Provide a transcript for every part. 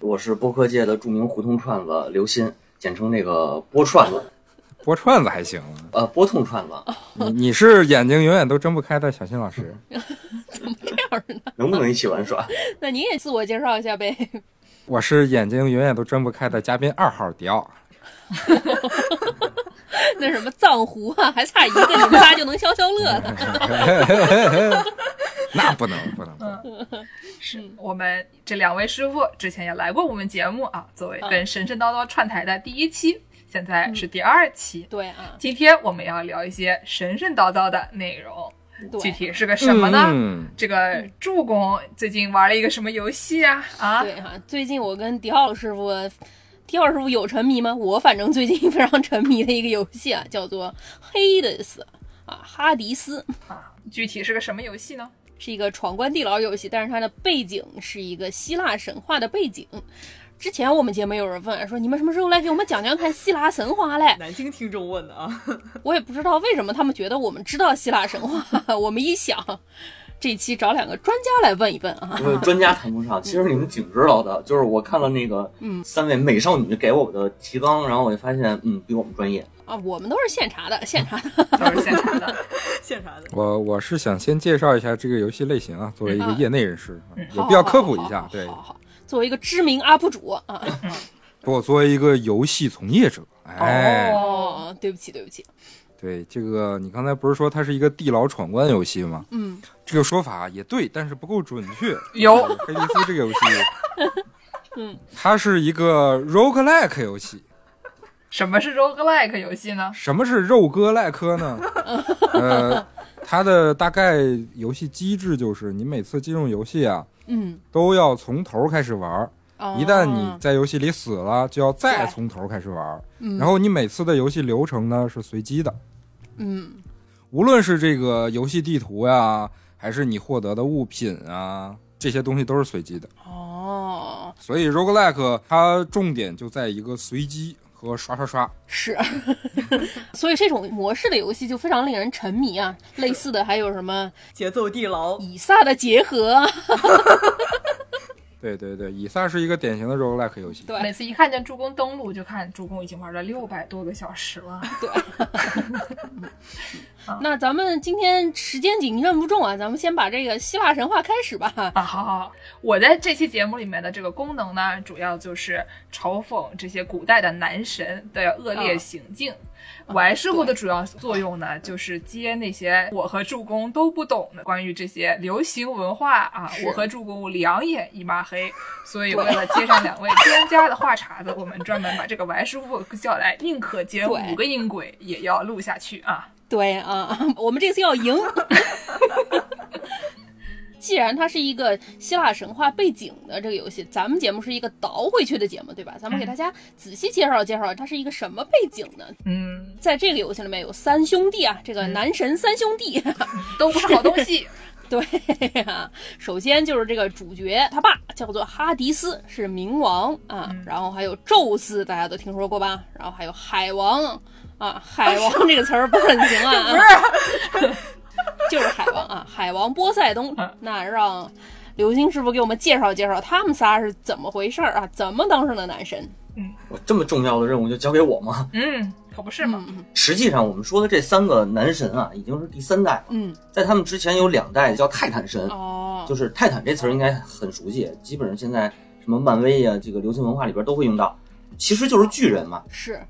我是播客界的著名胡同串子刘鑫，简称那个播串子，播串子还行，呃，波痛串子，你你是眼睛永远都睁不开的小新老师，怎么这样呢？能不能一起玩耍？那你也自我介绍一下呗。我是眼睛永远都睁不开的嘉宾二号迪奥，那什么藏狐啊，还差一个，你们仨就能消消乐了。那不能不能，不能是我们这两位师傅之前也来过我们节目啊，作为跟神神叨叨串台的第一期，现在是第二期。对啊，今天我们要聊一些神神叨叨的内容，对具体是个什么呢？嗯这个助攻最近玩了一个什么游戏啊？啊，对哈、最近我跟迪奥师傅，迪奥师傅有沉迷吗？我反正最近非常沉迷的一个游戏啊，叫做黑的斯啊，哈迪斯。啊，具体是个什么游戏呢？是一个闯关地牢游戏，但是它的背景是一个希腊神话的背景。之前我们节目有人问说，你们什么时候来给我们讲讲看希腊神话嘞？南京听众问的啊，我也不知道为什么他们觉得我们知道希腊神话。我们一想，这期找两个专家来问一问啊。因为专家谈不上，其实你们挺知道的。就是我看了那个嗯三位美少女给我的提纲，然后我就发现，嗯，比我们专业。啊，我们都是现查的，现查的。都是现查的。现查的。我我是想先介绍一下这个游戏类型啊，作为一个嗯业内人士，嗯有必要科普一下好。对好，好好，作为一个知名 UP 主啊。我作为一个游戏从业者，哎，哦，对不起，对不起。对这个你刚才不是说它是一个地牢闯关游戏吗？嗯，这个说法也对，但是不够准确。有黑迪斯这个游戏，嗯，它是一个 roguelike 游戏。什么是 roguelike 游戏呢？什么是肉鸽赖科呢？呃，它的大概游戏机制就是，你每次进入游戏啊，嗯，都要从头开始玩一旦你在游戏里死了，就要再从头开始玩然后你每次的游戏流程呢是随机的，嗯无论是这个游戏地图呀，还是你获得的物品啊，这些东西都是随机的。哦，所以 roguelike 它重点就在一个随机和刷刷刷。是，所以这种模式的游戏就非常令人沉迷啊。类似的还有什么节奏地牢，以撒的结合啊？对对对，以撒是一个典型的 roguelike 游戏。对每次一看见助攻登录，就看助攻已经玩了六百多个小时了。对 那咱们今天时间紧，任务重啊，咱们先把这个希腊神话开始吧。啊，好好好，我在这期节目里面的这个功能呢，主要就是嘲讽这些古代的男神的恶劣行径。Y 师傅的主要作用呢，就是接那些我和助攻都不懂的关于这些流行文化啊，我和助攻两眼一抹黑。所以为了接上两位 专家的话茬子，我们专门把这个 Y 师傅叫来，宁可接五个音轨也要录下去啊。对啊，我们这次要赢。既然它是一个希腊神话背景的这个游戏，咱们节目是一个倒回去的节目，对吧？咱们给大家仔细介绍介绍它是一个什么背景呢？嗯，在这个游戏里面有三兄弟啊，这个男神三兄弟，都不是好东西。对呀、首先就是这个主角他爸叫做哈迪斯，是冥王啊，嗯然后还有宙斯，大家都听说过吧？然后还有海王啊，海王 这个词儿不是很行啊，不是，就是海王啊，海王波塞冬。嗯那让刘星师傅给我们介绍介绍他们仨是怎么回事儿啊？怎么当上的男神？我这么重要的任务就交给我吗？嗯，可不是嘛。嗯实际上，我们说的这三个男神啊，已经是第三代了。嗯，在他们之前有两代叫泰坦神，哦，就是泰坦这词儿应该很熟悉，基本上现在什么漫威呀、这个流行文化里边都会用到。其实就是巨人嘛。是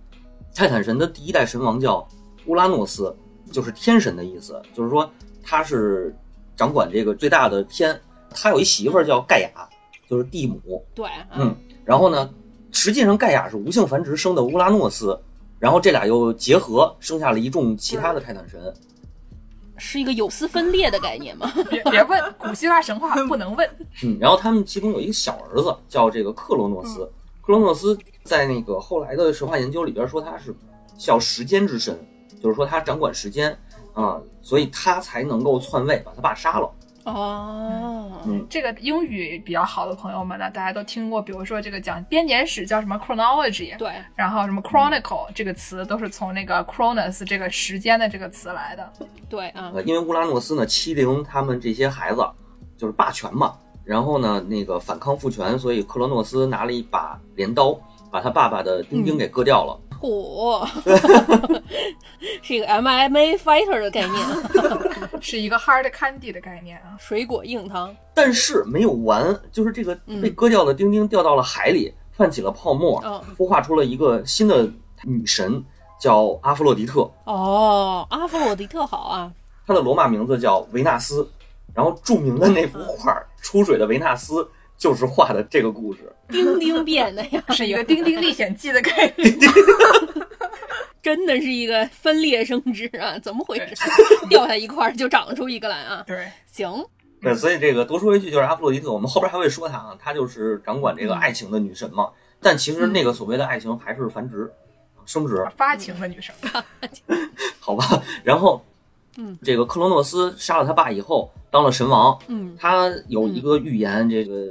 泰坦神的第一代神王叫乌拉诺斯，就是天神的意思，就是说他是掌管这个最大的天。他有一媳妇儿叫盖亚，就是地母。对啊，嗯，然后呢，实际上盖亚是无性繁殖生的乌拉诺斯，然后这俩又结合，生下了一众其他的泰坦神。是一个有丝分裂的概念吗？别别问，古希腊神话不能问。嗯，然后他们其中有一个小儿子叫这个克罗诺斯，克罗诺斯在那个后来的神话研究里边说他是叫时间之神，就是说他掌管时间啊、所以他才能够篡位把他爸杀了。哦，嗯这个英语比较好的朋友们呢，大家都听过，比如说这个讲编年史叫什么 chronology，对，然后什么 chronicle 这个词都是从那个 chronos 这个时间的这个词来的。对啊，呃，因为乌拉诺斯呢欺凌他们这些孩子，就是霸权嘛。然后呢，那个反抗父权，所以克罗诺斯拿了一把镰刀，把他爸爸的丁丁给割掉了。嚯，是一个 MMA fighter 的概念，是一个 hard candy 的概念啊。水果硬糖。但是没有完，就是这个嗯被割掉的丁丁掉到了海里，泛起了泡沫，嗯孵化出了一个新的女神，叫阿弗洛狄特。哦，阿弗洛狄特好啊，她的罗马名字叫维纳斯。然后著名的那幅画《出水的维纳斯》就是画的这个故事。丁丁变的呀，是一个《丁丁历险记》的概念。真的是一个分裂生殖啊！怎么回事？掉下一块儿就长出一个来啊！对，行，对，所以这个多说一句，就是阿弗洛狄特，我们后边还会说她啊，她就是掌管这个爱情的女神嘛。但其实那个所谓的爱情还是繁殖、生殖，发情的女神。好吧？然后，嗯，这个克罗诺斯杀了他爸以后，当了神王。嗯他有一个预言，这个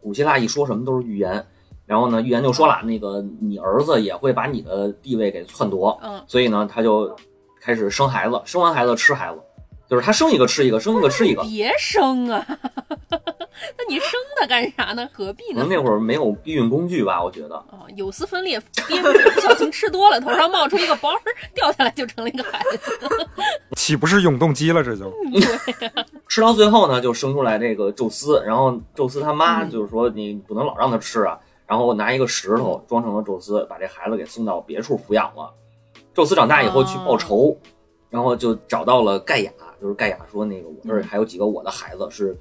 古希腊一说什么都是预言。然后呢，预言就说了，那个你儿子也会把你的地位给篡夺。嗯，所以呢，他就开始生孩子，生完孩子吃孩子，就是他生一个吃一个，生一个吃一个。别生啊！干啥呢？何必呢可能？那会儿没有避孕工具吧，我觉得。哦，有丝分裂，憋不住，不小心吃多了，头上冒出一个包儿，掉下来就成了一个孩子。岂不是永动机了？这就对 吃到最后呢，就生出来这个宙斯，然后宙斯他妈嗯就是说你不能老让他吃啊，然后拿一个石头装成了宙斯，把这孩子给送到别处抚养了。宙斯长大以后去报仇，然后就找到了盖亚，就是盖亚说那个我这儿还有几个我的孩子是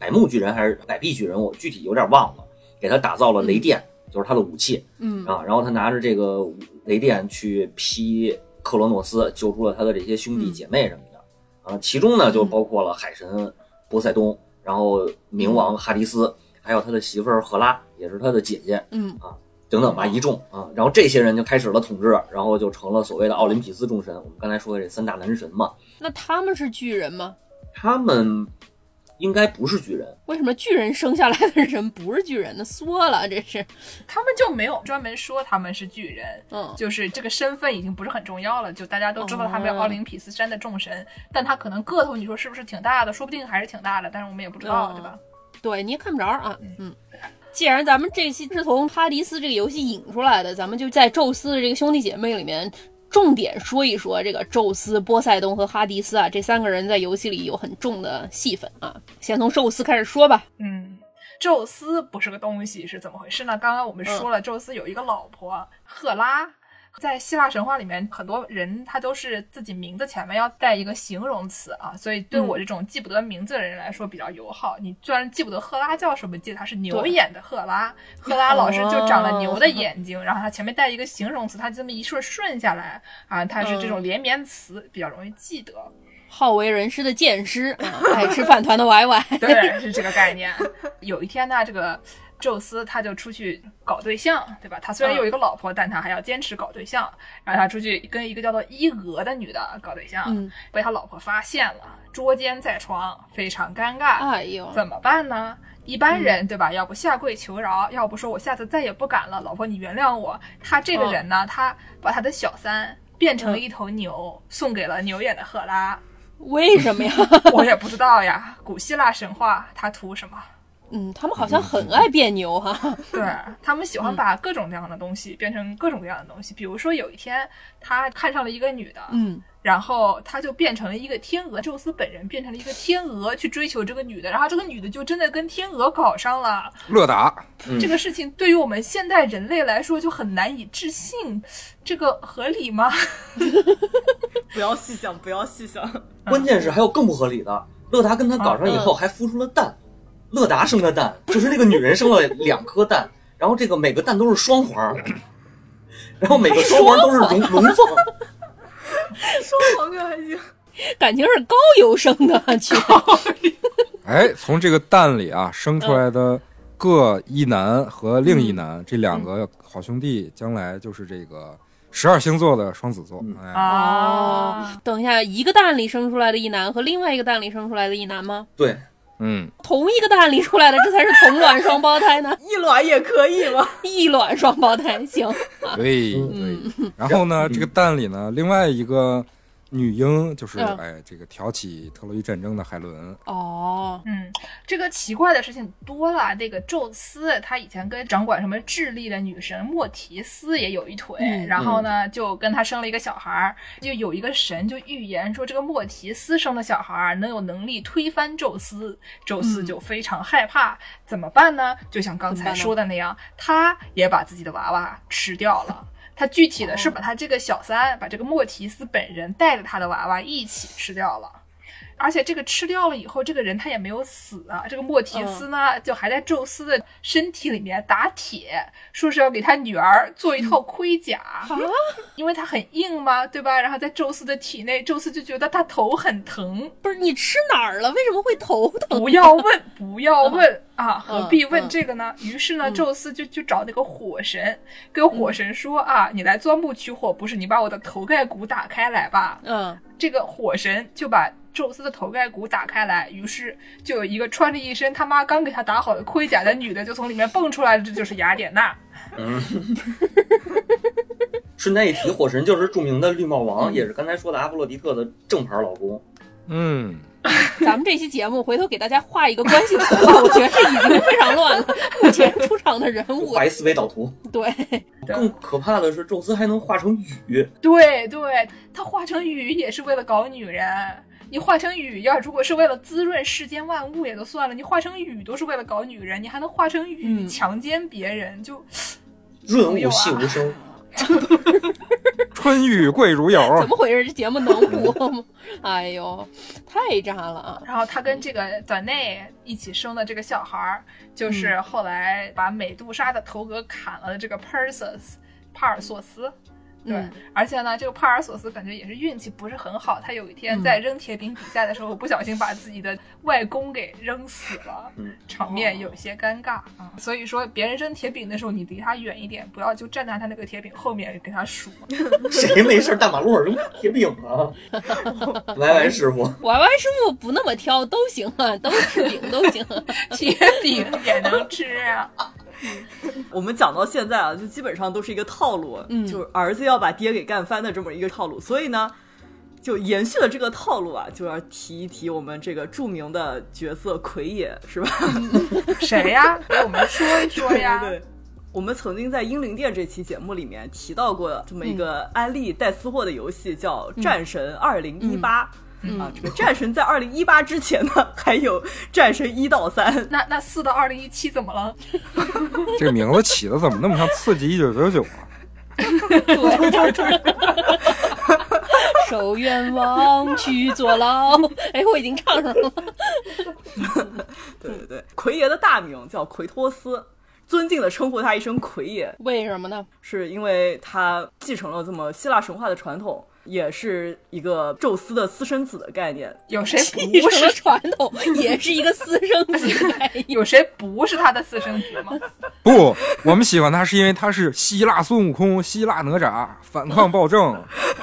百目巨人还是百臂巨人，我具体有点忘了，给他打造了雷电，就是他的武器嗯。啊，然后他拿着这个雷电去劈克罗诺斯，救出了他的这些兄弟姐妹什么的。啊，其中呢就包括了海神波塞冬，然后冥王哈迪斯，还有他的媳妇儿赫拉，也是他的姐姐嗯。啊等等吧，一众啊，然后这些人就开始了统治，然后就成了所谓的奥林匹斯众神，我们刚才说的这三大男神嘛，那他们是巨人吗？他们应该不是巨人，为什么巨人生下来的人不是巨人呢？缩了，这是。他们就没有专门说他们是巨人，嗯就是这个身份已经不是很重要了，就大家都知道他们是哦奥林匹斯山的众神，但他可能个头你说是不是挺大的，说不定还是挺大的，但是我们也不知道，哦对吧？对，你也看不着啊。嗯，既然咱们这期是从哈迪斯这个游戏引出来的，咱们就在宙斯的这个兄弟姐妹里面。重点说一说这个宙斯、波塞冬和哈迪斯啊，这三个人在游戏里有很重的戏份啊。先从宙斯开始说吧。嗯，宙斯不是个东西是怎么回事呢？刚刚我们说了，宙斯有一个老婆赫拉。在希腊神话里面，很多人他都是自己名字前面要带一个形容词啊，所以对我这种记不得名字的人来说比较友好。你虽然记不得赫拉叫什么，记得他是牛眼的赫拉，赫拉老师就长了牛的眼睛，然后他前面带一个形容词，他这么一顺顺下来啊，他是这种连绵词，比较容易记得。好为人师的剑师啊，爱吃饭团的 Y Y。对，是这个概念。有一天呢，这个宙斯他就出去搞对象，对吧？他虽然有一个老婆，但他还要坚持搞对象。然后他出去跟一个叫做伊俄的女的搞对象，嗯被他老婆发现了，捉奸在床，非常尴尬。哎呦，怎么办呢？一般人对吧？要不下跪求饶，要不说我下次再也不敢了，老婆你原谅我。他这个人呢，他把他的小三变成了一头牛，送给了牛眼的赫拉。为什么呀？我也不知道呀，古希腊神话他图什么？嗯，他们好像很爱别扭哈。对他们喜欢把各种各样的东西变成各种各样的东西。比如说有一天他看上了一个女的，嗯，然后他就变成了一个天鹅，宙斯本人变成了一个天鹅去追求这个女的，然后这个女的就真的跟天鹅搞上了。乐达，这个事情对于我们现代人类来说就很难以置信，这个合理吗？不要细想，不要细想。关键是还有更不合理的，乐达跟他搞上以后还孵出了蛋，乐达生的蛋就是那个女人生了两颗蛋，然后这个每个蛋都是双黄，然后每个双黄都是龙龙凤，双黄就还行，感情是高邮生的去。哎，从这个蛋里啊生出来的各一男和另一男、这两个好兄弟，将来就是这个十二星座的双子座。嗯哎，啊，等一下，一个蛋里生出来的一男和另外一个蛋里生出来的一男吗？对，嗯，同一个蛋里出来的，这才是同卵双胞胎呢，一卵也可以吗？异卵双胞胎。行，对嗯对。然后呢，嗯这个蛋里呢，另外一个女婴就是嗯哎，这个挑起特洛伊战争的海伦。哦，嗯，这个奇怪的事情多了。那个宙斯他以前跟掌管什么智力的女神莫提斯也有一腿，嗯然后呢就跟他生了一个小孩儿。就有一个神就预言说，这个莫提斯生的小孩儿能有能力推翻宙斯。宙斯就非常害怕，怎么办呢？就像刚才说的那样，他也把自己的娃娃吃掉了。他具体的是把他这个小三，把这个莫提斯本人带着他的娃娃一起吃掉了。而且这个吃掉了以后，这个人他也没有死啊。这个莫提斯呢，就还在宙斯的身体里面打铁，说是要给他女儿做一套盔甲，因为他很硬嘛，对吧？然后在宙斯的体内，宙斯就觉得他头很疼。不是你吃哪儿了？为什么会头疼？不要问，不要问啊！何必问嗯这个呢？于是呢，宙斯就就找那个火神，跟火神说啊，你来钻木取火，不是你把我的头盖骨打开来吧？嗯，这个火神就把宙斯的头盖骨打开来，于是就有一个穿着一身他妈刚给他打好的盔甲的女的就从里面蹦出来了，这就是雅典娜。嗯。顺带一提，火神就是著名的绿帽王，嗯也是刚才说的阿波罗狄特的正牌老公。嗯，咱们这期节目回头给大家画一个关系图吧，我觉得这已经非常乱了。目前出场的人物，画一思维导图。对，更可怕的是，宙斯还能化成雨。对对，他化成雨也是为了搞女人。你化成雨要如果是为了滋润世间万物也就算了，你化成雨都是为了搞女人，你还能化成雨嗯强奸别人，就润物细无声。春雨贵如油。怎么回事？这节目能播吗？哎呦，太渣了啊！然后他跟这个短内一起生的这个小孩儿，就是后来把美杜莎的头额砍了的这个 Perseus 帕尔索斯。对，嗯而且呢，这个帕尔索斯感觉也是运气不是很好，他有一天在扔铁饼比赛的时候，不小心把自己的外公给扔死了，嗯场面有些尴尬啊。所以说，别人扔铁饼的时候，你离他远一点，不要就站在他那个铁饼后面给他数。谁没事大马路上扔铁饼啊？歪歪师傅，Y Y 师傅不那么挑，都行啊，都吃饼都行。铁饼也能吃啊？我们讲到现在啊，就基本上都是一个套路，嗯就是儿子要把爹给干翻的这么一个套路。所以呢，就延续了这个套路啊，就要提一提我们这个著名的角色奎爷，是吧？谁呀？给我们说一说呀。对对。我们曾经在《英灵殿》这期节目里面提到过这么一个安利带私货的游戏，叫《战神二零一八》。啊，这个战神在二零一八之前呢，还有战神一到三。那那四到二零一七怎么了？这个名字起的怎么那么像《刺激一九九九》啊？受冤枉去坐牢。哎，我已经唱上了。对对对，奎爷的大名叫奎托斯，尊敬的称呼他一声奎爷，为什么呢？是因为他继承了这么希腊神话的传统，也是一个宙斯的私生子的概念。有谁不是？传统，也是一个私生子的概念。有谁不是他的私生子吗？不，我们喜欢他是因为他是希腊孙悟空、希腊哪吒，反抗暴政、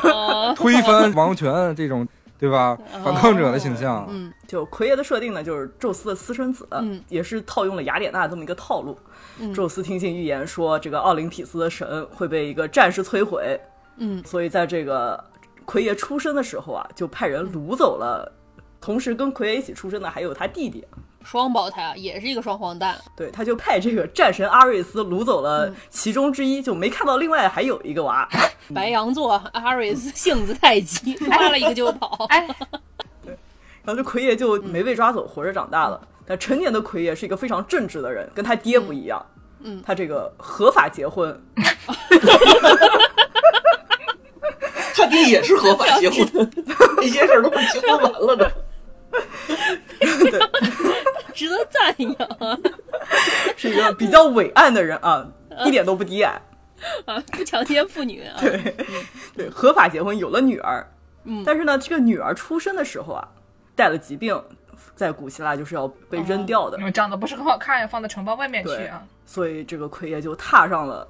哦推翻王权这种，对吧？反抗者的形象。嗯就奎爷的设定呢，就是宙斯的私生子，嗯也是套用了雅典娜这么一个套路。嗯宙斯听信预言说，这个奥林匹斯的神会被一个战士摧毁，嗯所以在这个奎爷出生的时候啊，就派人掳走了。同时跟奎爷一起出生的还有他弟弟，双胞胎啊，也是一个双黄蛋。对，他就派这个战神阿瑞斯掳走嗯了其中之一，就没看到另外还有一个娃。白羊座阿瑞斯性子太急，抓了一个就跑。哎，然后这奎爷就没被抓走，活着长大了。但成年的奎爷是一个非常正直的人，跟他爹不一样。嗯他这个合法结婚，他爹也是合法结婚，那些事儿都是结婚完了的。值得赞扬啊！是一个比较伟岸的人啊，一点都不低矮。啊，不强奸妇女啊！对，对，合法结婚，有了女儿。嗯但是呢，这个女儿出生的时候啊，带了疾病，在古希腊就是要被扔掉的，嗯长得不是很好看，放到城堡外面去啊。所以这个奎爷就踏上了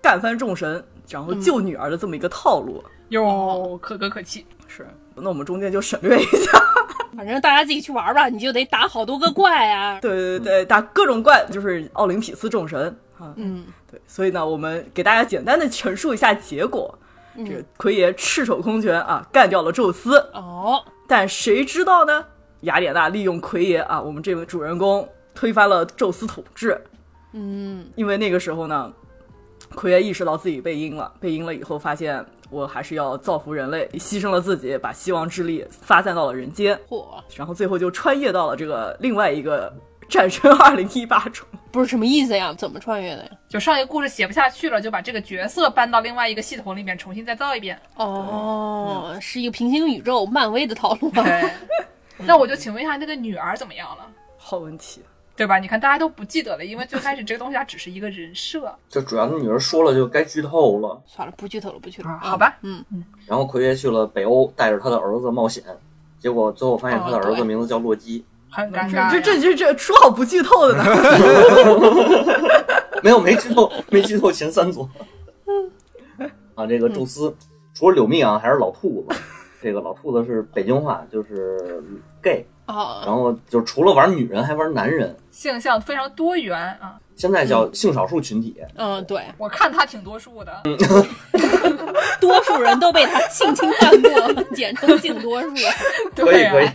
干翻众神，然后救女儿的这么一个套路。哟，可歌可泣。是，那我们中间就省略一下。反正大家自己去玩吧，你就得打好多个怪啊。对对对，打各种怪就是奥林匹斯众神啊。嗯，对，所以呢，我们给大家简单的陈述一下结果。这个奎爷赤手空拳啊，干掉了宙斯。哦，但谁知道呢？雅典娜利用奎爷啊，我们这位主人公推翻了宙斯统治。嗯，因为那个时候呢，奎爷意识到自己被阴了，被阴了以后发现我还是要造福人类，牺牲了自己，把希望之力发散到了人间，嚯，然后最后就穿越到了这个另外一个战神 二零一八中。不是什么意思呀？怎么穿越的呀？就上一个故事写不下去了，就把这个角色搬到另外一个系统里面重新再造一遍。哦，是一个平行宇宙漫威的套路 那我就请问一下，那个女儿怎么样了？好问题，对吧？你看大家都不记得了，因为最开始这个东西它只是一个人设，就主要那女儿说了就该剧透了。算了，不剧透了，不剧透了。好吧？嗯嗯，然后奎爷去了北欧，带着他的儿子冒险，结果最后发现他的儿子名字叫洛基。很尴尬。这这这这说好不剧透的呢。没有，没剧透，没剧透前三组。啊，这个宙斯除了柳密啊，还是老兔子。这个老兔子是北京话，就是 gay，啊，然后就除了玩女人，还玩男人。性向非常多元啊。现在叫性少数群体，嗯，对，我看他挺多数的，多数人都被他性侵犯过，简称性多数。可 以可以。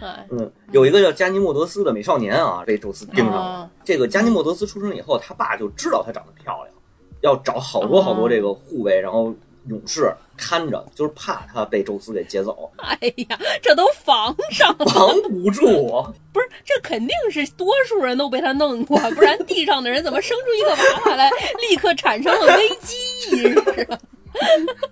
哎，嗯，有一个叫加尼莫德斯的美少年啊，被宙斯盯上了。啊这个加尼莫德斯出生以后，他爸就知道他长得漂亮，要找好多好多这个护卫，然后勇士看着，就是怕他被宙斯给劫走，哎呀，这都防上了，防不住。不是？这肯定是多数人都被他弄过，不然地上的人怎么生出一个娃娃来，立刻产生了危机意识？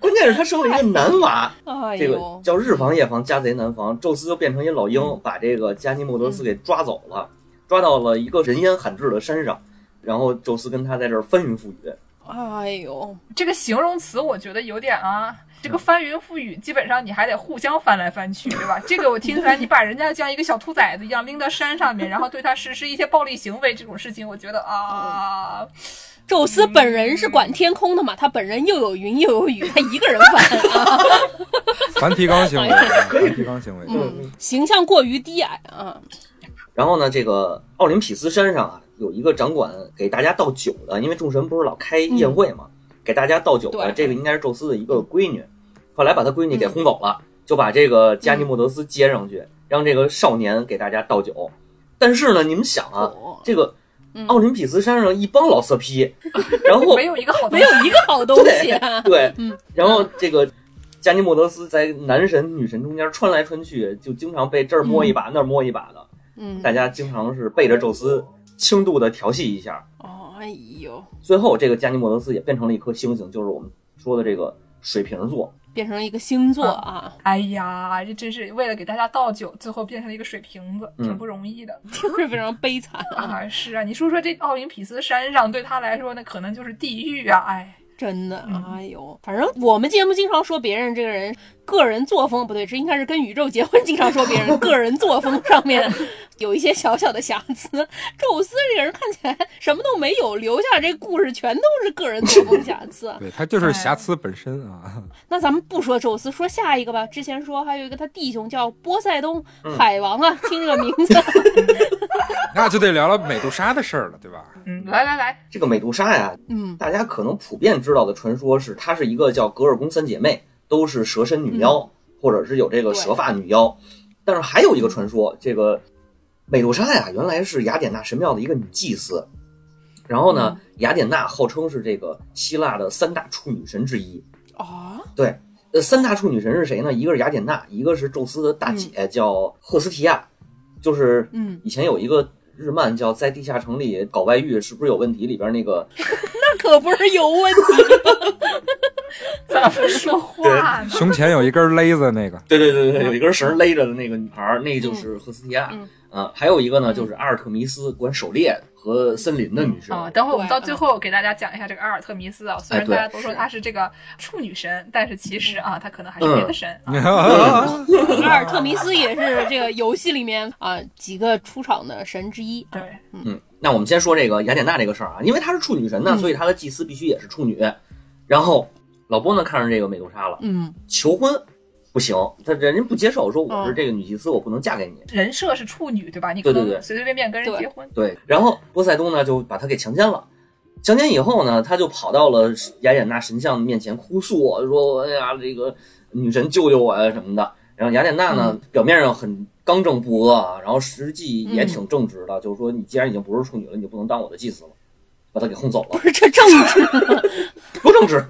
关键是他生了一个男娃，哎这个，叫日防夜防，家贼难防。宙斯就变成一老鹰，把这个加尼莫德斯给抓走了，抓到了一个人烟罕至的山上，然后宙斯跟他在这儿翻云覆雨。哎呦，这个形容词我觉得有点啊，这个翻云覆雨，基本上你还得互相翻来翻去，对吧？这个我听起来，你把人家像一个小兔崽子一样拎到山上面，然后对他实施一些暴力行为，这种事情，我觉得啊，宙斯本人是管天空的嘛，他本人又有云又有雨，他一个人翻啊，梵提纲行为，梵提纲行为。嗯，形象过于低矮啊，然后呢，这个奥林匹斯山上啊，有一个掌管给大家倒酒的，因为众神不是老开宴会嘛，给大家倒酒的，这个应该是宙斯的一个闺女，后来把他闺女给轰走了，就把这个加尼莫德斯接上去，让这个少年给大家倒酒。但是呢，你们想啊，哦。这个奥林匹斯山上一帮老色批，然后没有一个好东没西。有一个好东西啊，对，嗯。然后这个加尼莫德斯在男神女神中间穿来穿去，就经常被这儿摸一把、那儿摸一把的，嗯，大家经常是背着宙斯轻度的调戏一下。哦，哎呦，最后，这个加尼莫德斯也变成了一颗星星，就是我们说的这个水瓶座。变成了一个星座啊，哎呀，这真是为了给大家倒酒，最后变成了一个水瓶子，嗯挺不容易的、听 着非常悲惨啊，啊！是啊，你说说这奥林匹斯山上对他来说，那可能就是地狱啊！哎，真的，哎呦，反正我们节目经常说别人这个人个人作风不对，这应该是跟宇宙结婚，经常说别人个人作风上面 有一些小小的瑕疵。宙斯这个人看起来什么都没有，留下这故事全都是个人作风瑕疵。对他就是瑕疵本身啊。那咱们不说宙斯，说下一个吧。之前说还有一个他弟兄叫波塞冬，嗯海王啊，听这个名字，那就得聊聊美杜莎的事儿了，对吧？嗯，来来来，这个美杜莎呀，嗯，大家可能普遍知道的传说是，她是一个叫格尔宫三姐妹，都是蛇身女妖，或者是有这个蛇发女妖。但是还有一个传说，这个美杜莎呀，原来是雅典娜神庙的一个女祭司。然后呢，雅典娜号称是这个希腊的三大处女神之一。啊，对，呃，三大处女神是谁呢？一个是雅典娜，一个是宙斯的大姐，叫赫斯提亚，就是嗯，以前有一个日漫叫《在地下城里搞外遇是不是有问题》里边那个 那可不是有问题。怎么说话呢？胸前有一根勒子那个，对对对对，有一根绳勒着的那个女孩儿，那个就是赫斯提亚。嗯啊，还有一个呢，就是阿尔特弥斯管狩猎和森林的女神。啊、等会儿我们到最后给大家讲一下这个阿尔特弥斯啊。虽然对大家都说她是这个处女神，但是其实啊，她可能还是别的神啊。阿尔特弥斯也是这个游戏里面啊几个出场的神之一。对，嗯，那我们先说这个雅典娜这个事儿啊，因为她是处女神呢，嗯所以她的祭司必须也是处女。然后老波呢看上这个美杜莎了，嗯，求婚不行，他人家不接受，说我嗯是这个女祭司，我不能嫁给你。人设是处女，对吧？你可对对对能随随便便跟人结婚。对，然后波塞冬呢就把他给强奸了。强奸以后呢，他就跑到了雅典娜神像面前哭诉，说：“哎呀，这个女神救救我呀什么的。”然后雅典娜呢，表面上很刚正不阿啊，然后实际也挺正直的，就是说你既然已经不是处女了，你就不能当我的祭司了，把他给轰走了不，是 这正直。不正直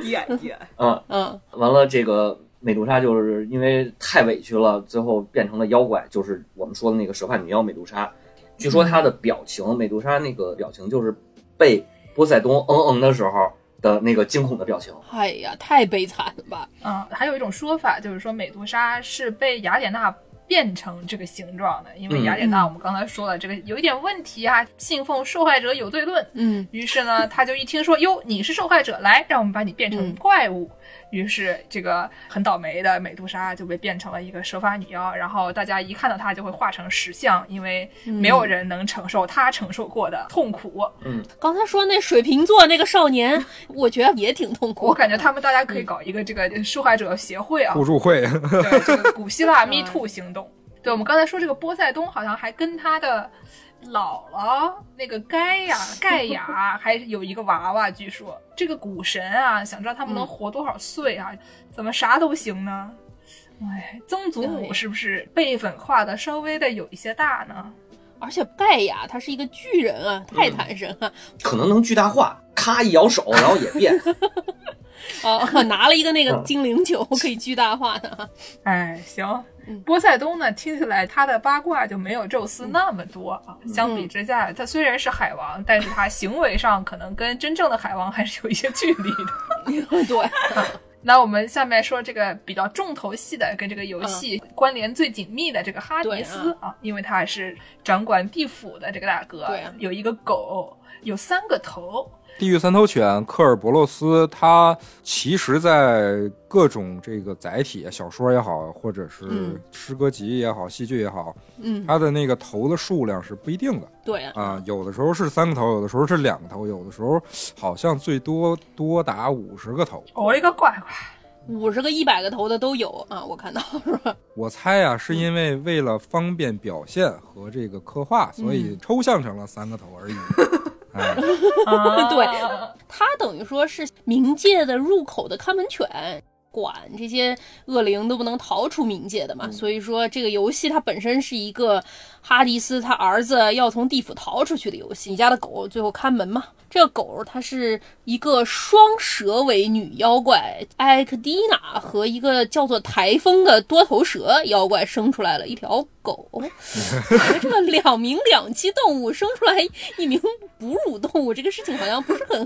低矮低矮，啊！嗯完了，这个美杜莎就是因为太委屈了，最后变成了妖怪，就是我们说的那个蛇发女妖美杜莎。据说她的表情，美杜莎那个表情就是被波塞冬嗯嗯的时候的那个惊恐的表情。哎呀，太悲惨了吧！嗯、还有一种说法就是说美杜莎是被雅典娜变成这个形状的，因为嗯雅典娜我们刚才说了，这个有一点问题啊，信奉受害者有罪论。嗯于是呢，他就一听说哟你是受害者，来让我们把你变成嗯怪物。于是这个很倒霉的美杜莎就被变成了一个蛇发女妖，然后大家一看到她就会化成石像，因为没有人能承受她承受过的痛苦。嗯刚才说那水瓶座那个少年，我觉得也挺痛苦。我感觉他们大家可以搞一个这个受害者协会啊，互助会，对这个古希腊 Me Too 行动。对，我们刚才说这个波塞冬好像还跟他的姥姥那个盖亚盖亚还有一个娃娃，据说这个古神啊，想知道他们能活多少岁啊？怎么啥都行呢？哎，曾祖母是不是辈分跨的稍微的有一些大呢？而且盖亚他是一个巨人啊，泰坦神啊，可能能巨大化，咔一摇手，然后也变。哦，拿了一个那个精灵球可以巨大化的。哎，行嗯。波塞冬呢，听起来他的八卦就没有宙斯那么多啊。相比之下，他虽然是海王，但是他行为上可能跟真正的海王还是有一些距离的。对，那我们下面说这个比较重头戏的，跟这个游戏关联最紧密的这个哈迪斯啊，因为他是掌管地府的这个大哥，有一个狗，有三个头，地狱三头犬科尔伯洛斯，它其实，在各种这个载体，小说也好，或者是嗯诗歌集也好，戏剧也好，嗯，它的那个头的数量是不一定的对啊，啊。有的时候是三个头，有的时候是两个头，有的时候好像最多多达五十个头。我勒个乖乖！五十个、一百个头的都有啊，我看到是吧？我猜啊，是因为为了方便表现和这个刻画，所以抽象成了三个头而已。哎，对，它等于说是冥界的入口的看门犬。管这些恶灵都不能逃出冥界的嘛，所以说这个游戏它本身是一个哈迪斯他儿子要从地府逃出去的游戏。你家的狗最后看门嘛，这个狗它是一个双蛇尾女妖怪艾克蒂娜和一个叫做台风的多头蛇妖怪生出来了一条狗。我觉得这个两名两栖动物生出来一名哺乳动物，这个事情好像不是很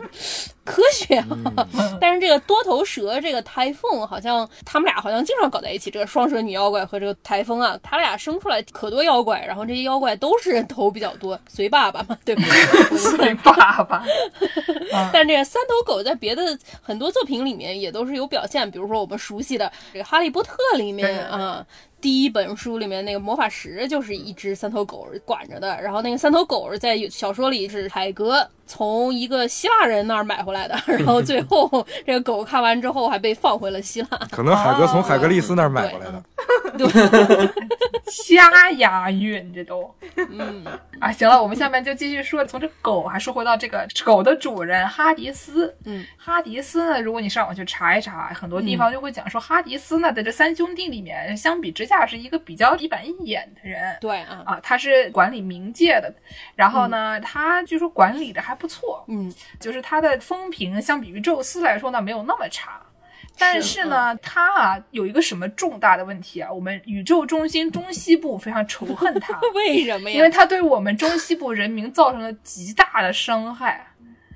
科学啊。但是这个多头蛇这个台风，好像他们俩好像经常搞在一起。这个双蛇女妖怪和这个台风啊，他俩生出来可多妖怪，然后这些妖怪都是头比较多，随爸爸嘛，对不对？随爸爸，但这个三头狗在别的很多作品里面也都是有表现，比如说我们熟悉的这个《哈利波特》里面啊。第一本书里面那个魔法石就是一只三头狗管着的，然后那个三头狗在小说里是海格从一个希腊人那儿买回来的，然后最后这个狗看完之后还被放回了希腊。可能海格从海格力斯那儿买回来的。对瞎押韵，这都嗯，啊！行了，我们下面就继续说，从这狗还说回到这个狗的主人哈迪斯。嗯，哈迪斯呢，如果你上网去查一查，很多地方就会讲说，哈迪斯呢，在这三兄弟里面，相比之下是一个比较一板一眼的人。对啊，啊，他是管理冥界的，然后呢，他据说管理的还不错，嗯，就是他的风评相比于宙斯来说呢，没有那么差。但是呢，他啊有一个什么重大的问题啊？我们宇宙中心中西部非常仇恨他，为什么呀？因为他对我们中西部人民造成了极大的伤害。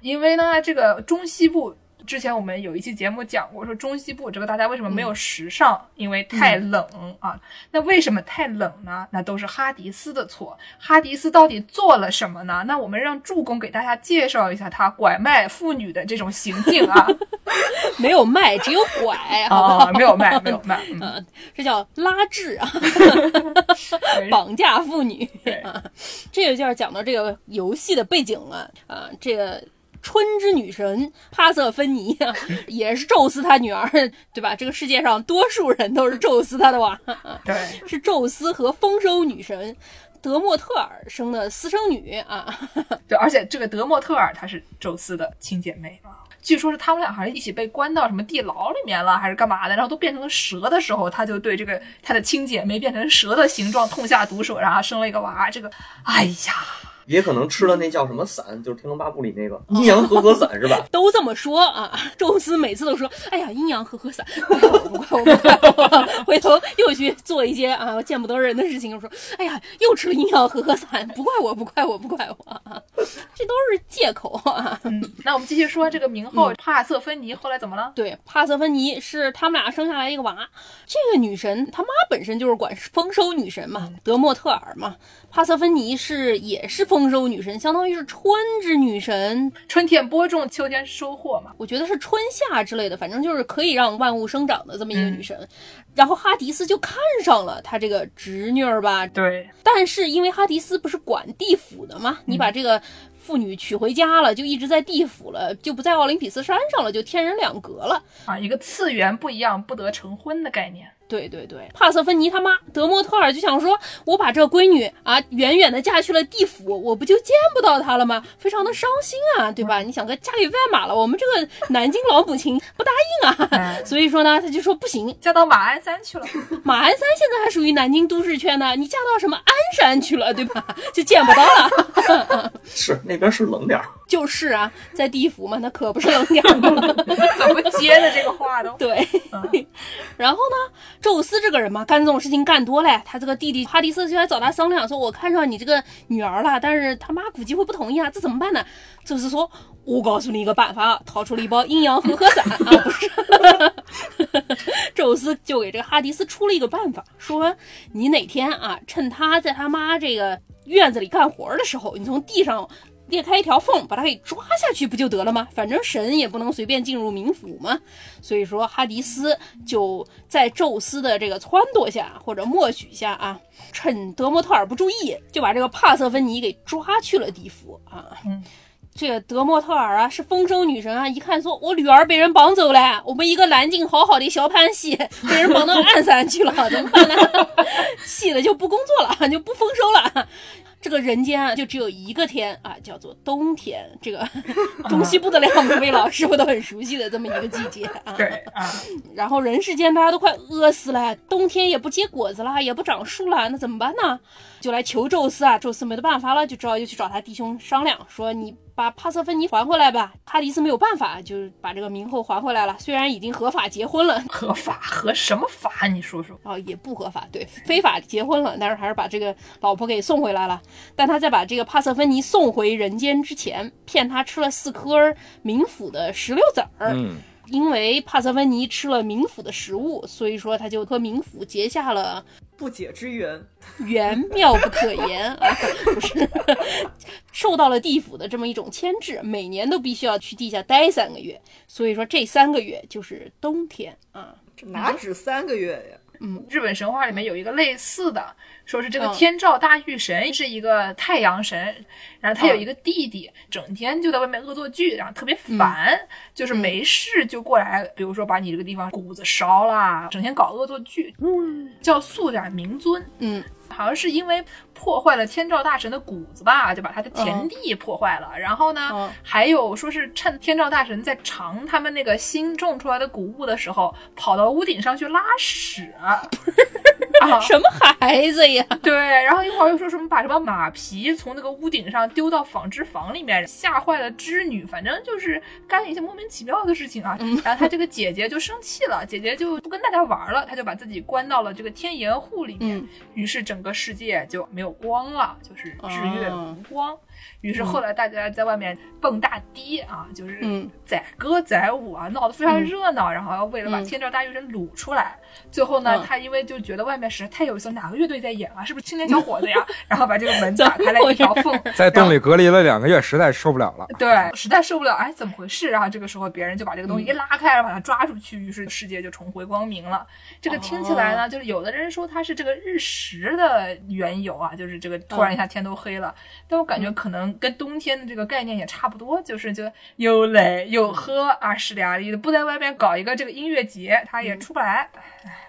因为呢，这个中西部之前我们有一期节目讲过，说中西部这个大家为什么没有时尚，因为太冷啊。那为什么太冷呢？那都是哈迪斯的错。哈迪斯到底做了什么呢？那我们让助攻给大家介绍一下他拐卖妇女的这种行径啊。没有卖，只有拐啊，没有卖，没有卖，嗯，这叫拉制啊，绑架妇女啊。这个就是讲到这个游戏的背景了啊，这个。春之女神帕瑟芬妮啊，也是宙斯他女儿，对吧？这个世界上多数人都是宙斯他的娃，对，是宙斯和丰收女神德莫特尔生的私生女啊。对，而且这个德莫特尔她是宙斯的亲姐妹啊。据说是他们俩好像一起被关到什么地牢里面了，还是干嘛的？然后都变成了蛇的时候，他就对这个他的亲姐妹变成蛇的形状痛下毒手，然后生了一个娃。这个，哎呀。也可能吃了那叫什么散，就是《天龙八部》里那个阴阳和合伞，是吧？都这么说啊。宙斯每次都说：“哎呀，阴阳和合伞，不怪我，不怪我，不怪我。”回头又去做一些啊见不得人的事情，说：“哎呀，又吃了阴阳和合伞，不怪我，不怪我，不怪我。”这都是借口啊。那我们继续说这个名后帕瑟芬妮后来怎么了？对，帕瑟芬妮是他们俩生下来一个娃。这个女神她妈本身就是管丰收女神嘛，德莫特尔嘛。帕瑟芬妮是也是丰收女神，相当于是春之女神，春天播种，秋天收获嘛。我觉得是春夏之类的，反正就是可以让万物生长的这么一个女神。然后哈迪斯就看上了她这个侄女儿吧。对。但是因为哈迪斯不是管地府的嘛，你把这个妇女娶回家了，就一直在地府了，就不在奥林匹斯山上了，就天人两隔了啊，一个次元不一样，不得成婚的概念。对对对，帕瑟芬妮他妈德莫特尔就想说，我把这闺女啊远远的嫁去了地府，我不就见不到她了吗？非常的伤心啊，对吧？你想个嫁给外马了，我们这个南京老母亲不答应啊，所以说呢，他就说不行，嫁到马鞍山去了。马鞍山现在还属于南京都市圈呢，你嫁到什么鞍山去了，对吧？就见不到了。是那边是冷点儿。就是啊，在地府嘛，那可不是冷点儿。怎么接的这个话都对。然后呢？宙斯这个人嘛，干这种事情干多了，他这个弟弟哈迪斯就来找他商量，说：“我看上你这个女儿了，但是他妈估计会不同意啊，这怎么办呢？”宙斯说：“我告诉你一个办法，掏出了一包阴阳和合散啊，不是。”宙斯就给这个哈迪斯出了一个办法，说：“你哪天啊，趁他在他妈这个院子里干活的时候，你从地上。”裂开一条缝，把它给抓下去不就得了吗？反正神也不能随便进入冥府嘛。所以说，哈迪斯就在宙斯的这个撺掇下或者默许下啊，趁德莫特尔不注意，就把这个帕瑟芬尼给抓去了地府啊。嗯，这个德莫特尔啊是丰收女神啊，一看说，我女儿被人绑走了，我们一个南京好好的小潘西被人绑到暗山去了，怎么办呢？气的就不工作了，就不丰收了。这个人间啊，就只有一个天啊，叫做冬天。这个 中西部的两位老师傅都很熟悉的这么一个季节啊。对啊。然后人世间大家都快饿死了，冬天也不结果子了，也不长树了，那怎么办呢？就来求宙斯啊。宙斯没得办法了，就只好又去找他弟兄商量，说你。把帕瑟芬妮还回来吧，哈迪斯没有办法，就把这个冥后还回来了。虽然已经合法结婚了，合法合什么法？你说说啊，也不合法，对，非法结婚了，但是还是把这个老婆给送回来了。但他在把这个帕瑟芬妮送回人间之前，骗他吃了四颗冥府的石榴籽儿。嗯。因为帕瑟芬尼吃了冥府的食物，所以说他就和冥府结下了不解之缘，缘妙不可言啊！不是，受到了地府的这么一种牵制，每年都必须要去地下待三个月，所以说这三个月就是冬天啊！这哪止三个月呀？嗯，日本神话里面有一个类似的，说是这个天照大御神是一个太阳神，然后他有一个弟弟，整天就在外面恶作剧，然后特别烦，就是没事就过来，比如说把你这个地方谷子烧了，整天搞恶作剧，叫素点明尊，嗯。好像是因为破坏了天照大神的谷子吧，就把他的田地破坏了。然后呢，还有说是趁天照大神在尝他们那个新种出来的谷物的时候，跑到屋顶上去拉屎。啊什么孩子呀？对，然后一会儿又说什么把什么马皮从那个屋顶上丢到纺织房里面，吓坏了织女，反正就是干了一些莫名其妙的事情啊。然后他这个姐姐就生气了，姐姐就不跟大家玩了，她就把自己关到了这个天盐户里面，嗯于是整个世界就没有光了，就是日月哦无光。于是后来大家在外面蹦大迪啊，就是嗯载歌载舞啊，闹得非常热闹。然后为了把嗯天照大御神掳出来，最后呢，嗯他因为就觉得外面实在太有意思了，哪个乐队在演啊？是不是青年小伙子呀？然后把这个门打开了一条缝，在洞里隔离了两个月，实在受不了了。对，实在受不了，哎，怎么回事？然后这个时候别人就把这个东西一拉开，然后把它抓出去，于是世界就重回光明了。这个听起来呢，就是有的人说它是这个日食的缘由啊，就是这个突然一下天都黑了。但我感觉可能跟冬天的这个概念也差不多，就是就又累又喝啊，势利阿力的，不在外面搞一个这个音乐节，他也出不来。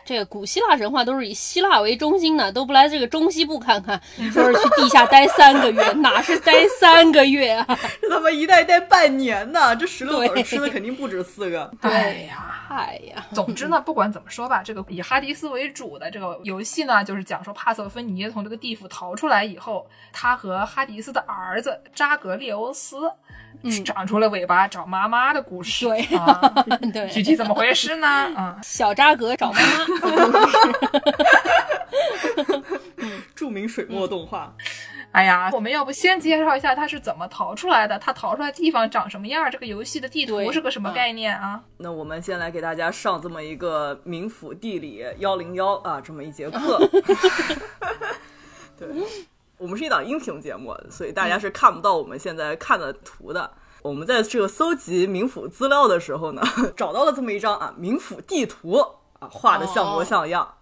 这个古希腊神话都是以希腊为中心的，都不来这个中西部看看，说是去地下待三个月，哪是待三个月啊？这他妈一待待半年呢，这石榴籽对吃的肯定不止四个。对呀，哎呀，总之呢，不管怎么说吧，这个以哈迪斯为主的这个游戏呢，就是讲说帕瑟芬妮从这个地府逃出来以后，他和哈迪斯的儿子扎格列欧斯、嗯长出了尾巴找妈妈的故事。对啊，对，具体怎么回事呢？啊、小扎格找妈妈，著名水墨动画，哎呀，我们要不先介绍一下他是怎么逃出来的？他逃出来的地方长什么样？这个游戏的地图是个什么概念啊？那我们先来给大家上这么一个冥府地理幺零幺啊，这么一节课。对，我们是一档音频节目，所以大家是看不到我们现在看的图的。我们在这个搜集冥府资料的时候呢，找到了这么一张啊冥府地图啊，画的像模像样。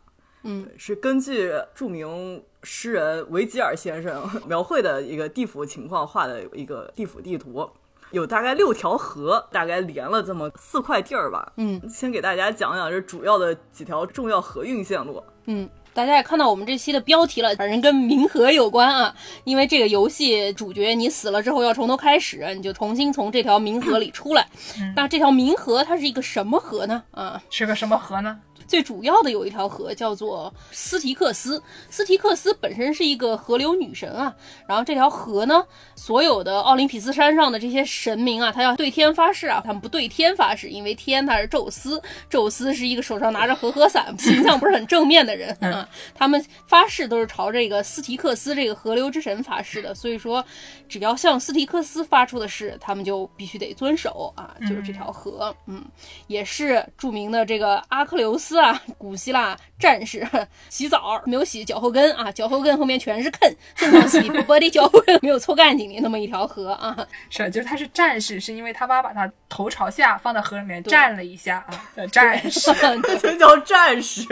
嗯，是根据著名诗人维吉尔先生 描绘的一个地府情况画的一个地府地图。有大概六条河，大概连了这么四块地儿吧。嗯，先给大家讲讲这主要的几条重要河运线路。嗯。大家也看到我们这期的标题了，反正跟冥河有关啊。因为这个游戏主角你死了之后要从头开始，你就重新从这条冥河里出来。那这条冥河它是一个什么河呢？啊，是个什么河呢？最主要的有一条河叫做斯提克斯，斯提克斯本身是一个河流女神啊。然后这条河呢，所有的奥林匹斯山上的这些神明啊，他要对天发誓啊，他们不对天发誓，因为天他是宙斯，宙斯是一个手上拿着和合伞，形象不是很正面的人啊。他们发誓都是朝这个斯提克斯这个河流之神发誓的，所以说只要向斯提克斯发出的誓，他们就必须得遵守啊，就是这条河，嗯，也是著名的这个阿克琉斯啊，古希腊战士洗澡没有洗脚后跟啊，脚后跟后面全是坑，正常洗 不的脚后跟没有搓干净的那么一条河啊，是，就是他是战士，是因为他妈把他头朝下放在河里面站了一下啊，叫战士。这叫战士，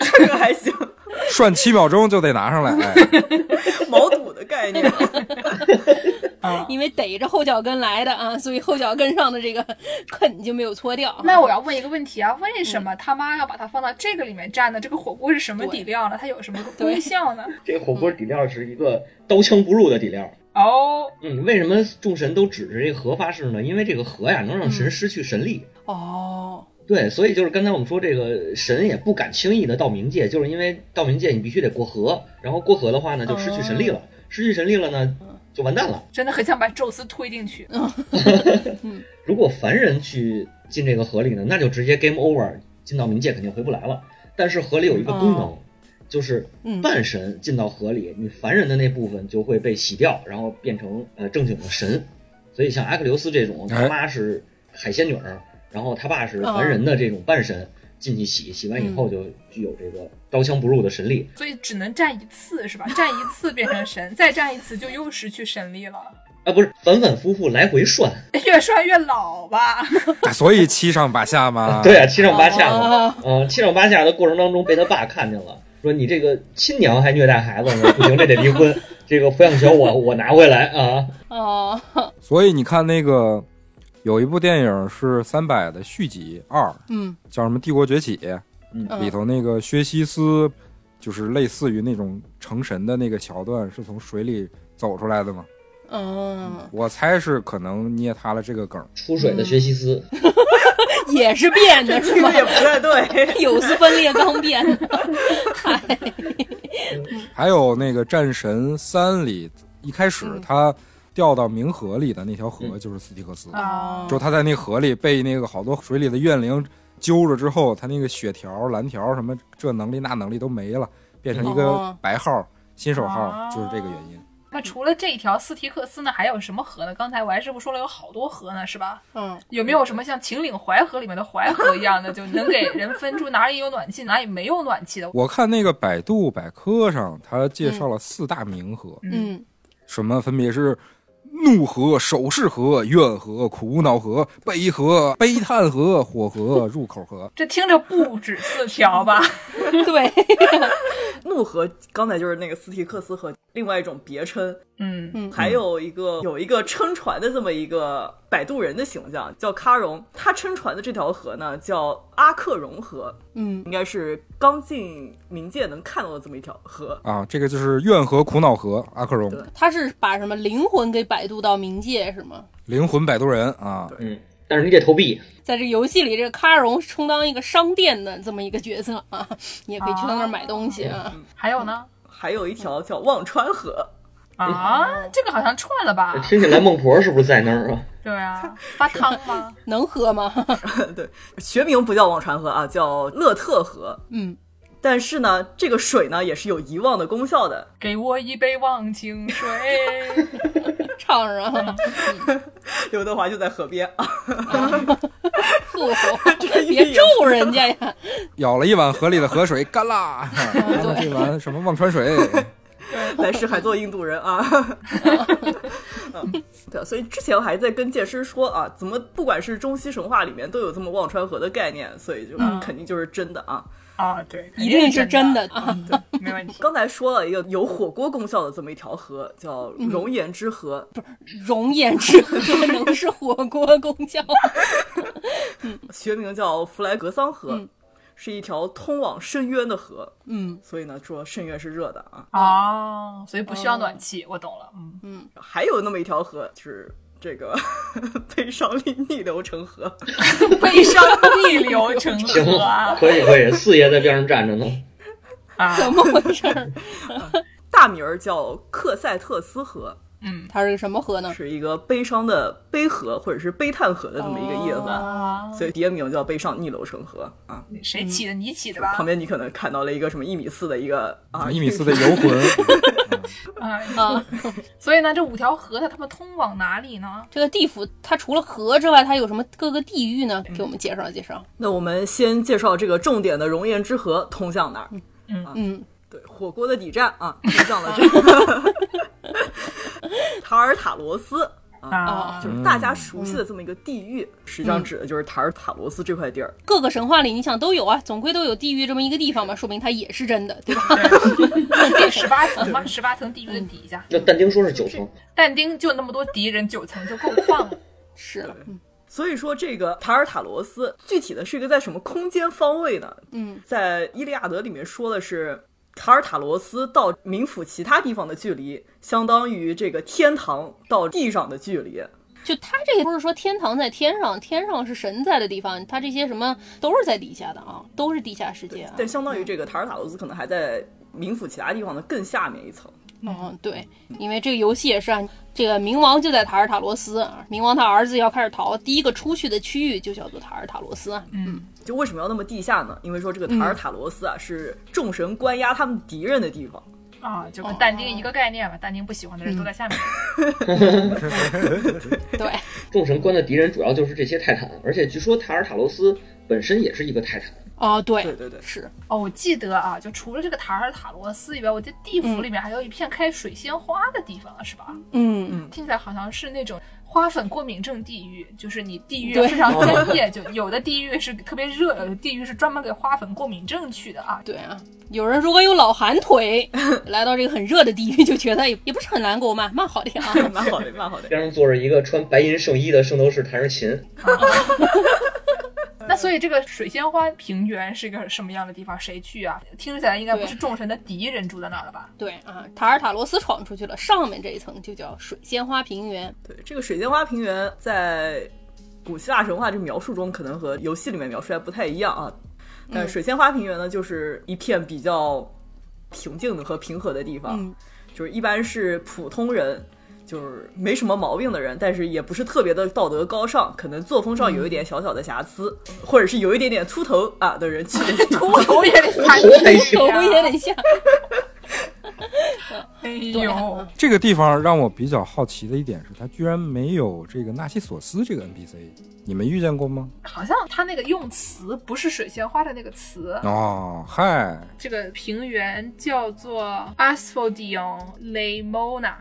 这个还行，涮七秒钟就得拿上来。哎 毛肚的概念。因为逮着后脚跟来的啊，所以后脚跟上的这个啃就没有搓掉。那我要问一个问题啊，为什么他妈要把它放到这个里面蘸呢？这个火锅是什么底料呢？它有什么功效呢？这个火锅底料是一个刀枪不入的底料。哦，嗯，为什么众神都指着这个河发誓呢？因为这个河呀能让神失去神力。哦，对，所以就是刚才我们说这个神也不敢轻易的到冥界，就是因为到冥界你必须得过河，然后过河的话呢就失去神力了，失去神力了呢就完蛋了。真的很想把宙斯推进去。如果凡人去进这个河里呢，那就直接 game over，进到冥界肯定回不来了。但是河里有一个功能，哦就是嗯半神进到河里，你凡人的那部分就会被洗掉，然后变成呃正经的神。所以像阿克琉斯这种，他哎妈是海仙女儿，然后他爸是凡人的这种半神，进去洗，洗完以后就具有这个刀枪不入的神力。所以只能站一次是吧？站一次变成神，再站一次就又失去神力了，啊，不是反反复复来回涮，越涮越老吧？所以七上八下嘛。对啊，七上八下嘛。哦嗯，七上八下的过程当中被他爸看见了，说你这个亲娘还虐待孩子呢，不行，这得离婚。这个抚养权我我拿回来啊。哦，所以你看那个有一部电影是三百的续集二，嗯叫什么《帝国崛起》，嗯里头那个薛西斯就是类似于那种成神的那个桥段，是从水里走出来的嘛。嗯，我猜是可能捏塌了这个梗。出水的薛西斯，也是变的，是吗这个？也不太对。有丝分裂刚变的。嗨 还有那个《战神三》里，一开始他掉到冥河里的那条河就是斯蒂克斯，啊就他在那河里被那个好多水里的怨灵揪着之后，他那个血条、蓝条什么这能力那能力都没了，变成一个哦。白号、新手号哦，就是这个原因。那除了这条斯提克斯呢，还有什么河呢？刚才我还师傅说了有好多河呢，是吧？嗯，有没有什么像秦岭淮河里面的淮河一样的，就能给人分出哪里有暖气，哪里没有暖气的？我看那个百度百科上，他介绍了四大冥河，嗯，什么分别是怒河、手势河、怨河、苦恼河、悲河、悲叹河、火河、入口河。这听着不止四条吧？对，怒河刚才就是那个斯提克斯河，另外一种别称，嗯嗯还有一个有一个撑船的这么一个摆渡人的形象，叫喀戎。他撑船的这条河呢，叫阿克戎河，嗯应该是刚进冥界能看到的这么一条河。啊，这个就是怨河、苦恼河、阿克戎对他是把什么灵魂给摆渡到冥界是吗？灵魂摆渡人啊，嗯，但是你得投币，在这游戏里，这个喀戎充当一个商店的这么一个角色啊，你也可以去他那儿买东西啊。还有呢？还有一条叫忘川河，啊，这个好像串了吧？听起来孟婆是不是在那儿啊？对啊，发汤吗？能喝吗？对，学名不叫忘川河啊，叫勒特河。嗯，但是呢，这个水呢也是有遗忘的功效的。给我一杯忘情水。唱上啊，刘德华就在河边啊，呵，别咒人家呀。舀了一碗河里的河水，干啦！这碗什么忘川水？来世还做印度人啊。嗯 对，所以之前我还在跟剑师说啊，怎么不管是中西神话里面都有这么忘川河的概念，所以就嗯肯定就是真的啊。啊，对，一定是真的啊，没问题。刚才说了一个有火锅功效的这么一条河，叫熔岩之河，熔岩之河能是火锅功效？学名叫弗莱格桑河，嗯是一条通往深渊的河。嗯，所以呢，说深渊是热的啊。哦，所以不需要暖气，我懂了。嗯嗯，还有那么一条河，就是这个 悲伤逆逆流成河。悲伤逆流成行河啊，可以可以，四爷在边上站着呢。啊！怎么回事儿？大名儿叫克塞特斯河，它是个什么河呢？是一个悲伤的悲河或者是悲叹河的这么一个意思，啊，所以别名叫悲伤逆流成河啊。谁起的？你起的吧旁？边你可能看到了一个什么一米四的一个啊，一米四的游魂，啊，啊，所以呢，这五条河它它们通往哪里呢？这个地府它除了河之外，它有什么各个地域呢？给我们介绍介绍。那我们先介绍这个重点的熔岩之河通向哪儿？嗯嗯，对，火锅的底站啊，通向了这个 塔尔塔罗斯。啊，就是大家熟悉的这么一个地域，实际上指的就是塔尔塔罗斯这块地儿。各个神话里你想都有啊，总归都有地狱这么一个地方嘛，说明它也是真的，对吧？第 十八层嘛，十八层地狱的底下，那但丁说是九层，但丁就那么多敌人，九层就够放了。是，嗯所以说，这个塔尔塔罗斯具体的是一个在什么空间方位呢？嗯，在《伊利亚德》里面说的是，塔尔塔罗斯到冥府其他地方的距离，相当于这个天堂到地上的距离。就他这个不是说天堂在天上，天上是神在的地方，他这些什么都是在底下的啊，都是地下世界啊。但相当于这个塔尔塔罗斯可能还在冥府其他地方的更下面一层。嗯，对，因为这个游戏也是啊，这个冥王就在塔尔塔罗斯啊，冥王他儿子要开始逃，第一个出去的区域就叫做塔尔塔罗斯啊。嗯，就为什么要那么地下呢？因为说这个塔尔塔罗斯啊、是众神关押他们敌人的地方。啊，就跟但丁一个概念吧，但丁不喜欢的人都在下面。对，众神关的敌人主要就是这些泰坦，而且据说塔尔塔罗斯本身也是一个泰坦。哦，对，对对对是，哦，我记得啊，就除了这个塔尔塔罗斯以外，我记得地府里面还有一片开水仙花的地方，是吧？嗯嗯，听起来好像是那种花粉过敏症地狱，就是你地狱对非常专业，就有的地狱是特别热，有的地狱是专门给花粉过敏症去的啊。对啊，有人如果有老寒腿，来到这个很热的地域，就觉得也也不是很难过嘛，蛮好的啊。蛮好的，蛮好的。边上坐着一个穿白银圣衣的圣斗士弹着琴，那所以这个水仙花平原是一个什么样的地方？谁去啊？听起来应该不是众神的敌人住在那儿了吧？对啊，塔尔塔罗斯闯出去了，上面这一层就叫水仙花平原。对，这个水仙花平原在古希腊神话这描述中可能和游戏里面描述还不太一样啊。但嗯水仙花平原呢，就是一片比较平静的和平和的地方，嗯就是一般是普通人。就是没什么毛病的人，但是也不是特别的道德高尚，可能作风上有一点小小的瑕疵，或者是有一点点秃头啊的人去的地方。秃头也得看头还行头也得像。哎呦，这个地方让我比较好奇的一点是，他居然没有这个纳西索斯这个 NPC，你们遇见过吗？好像他那个用词不是水仙花的那个词，哦，嗨，这个平原叫做 Asphodel Lemona。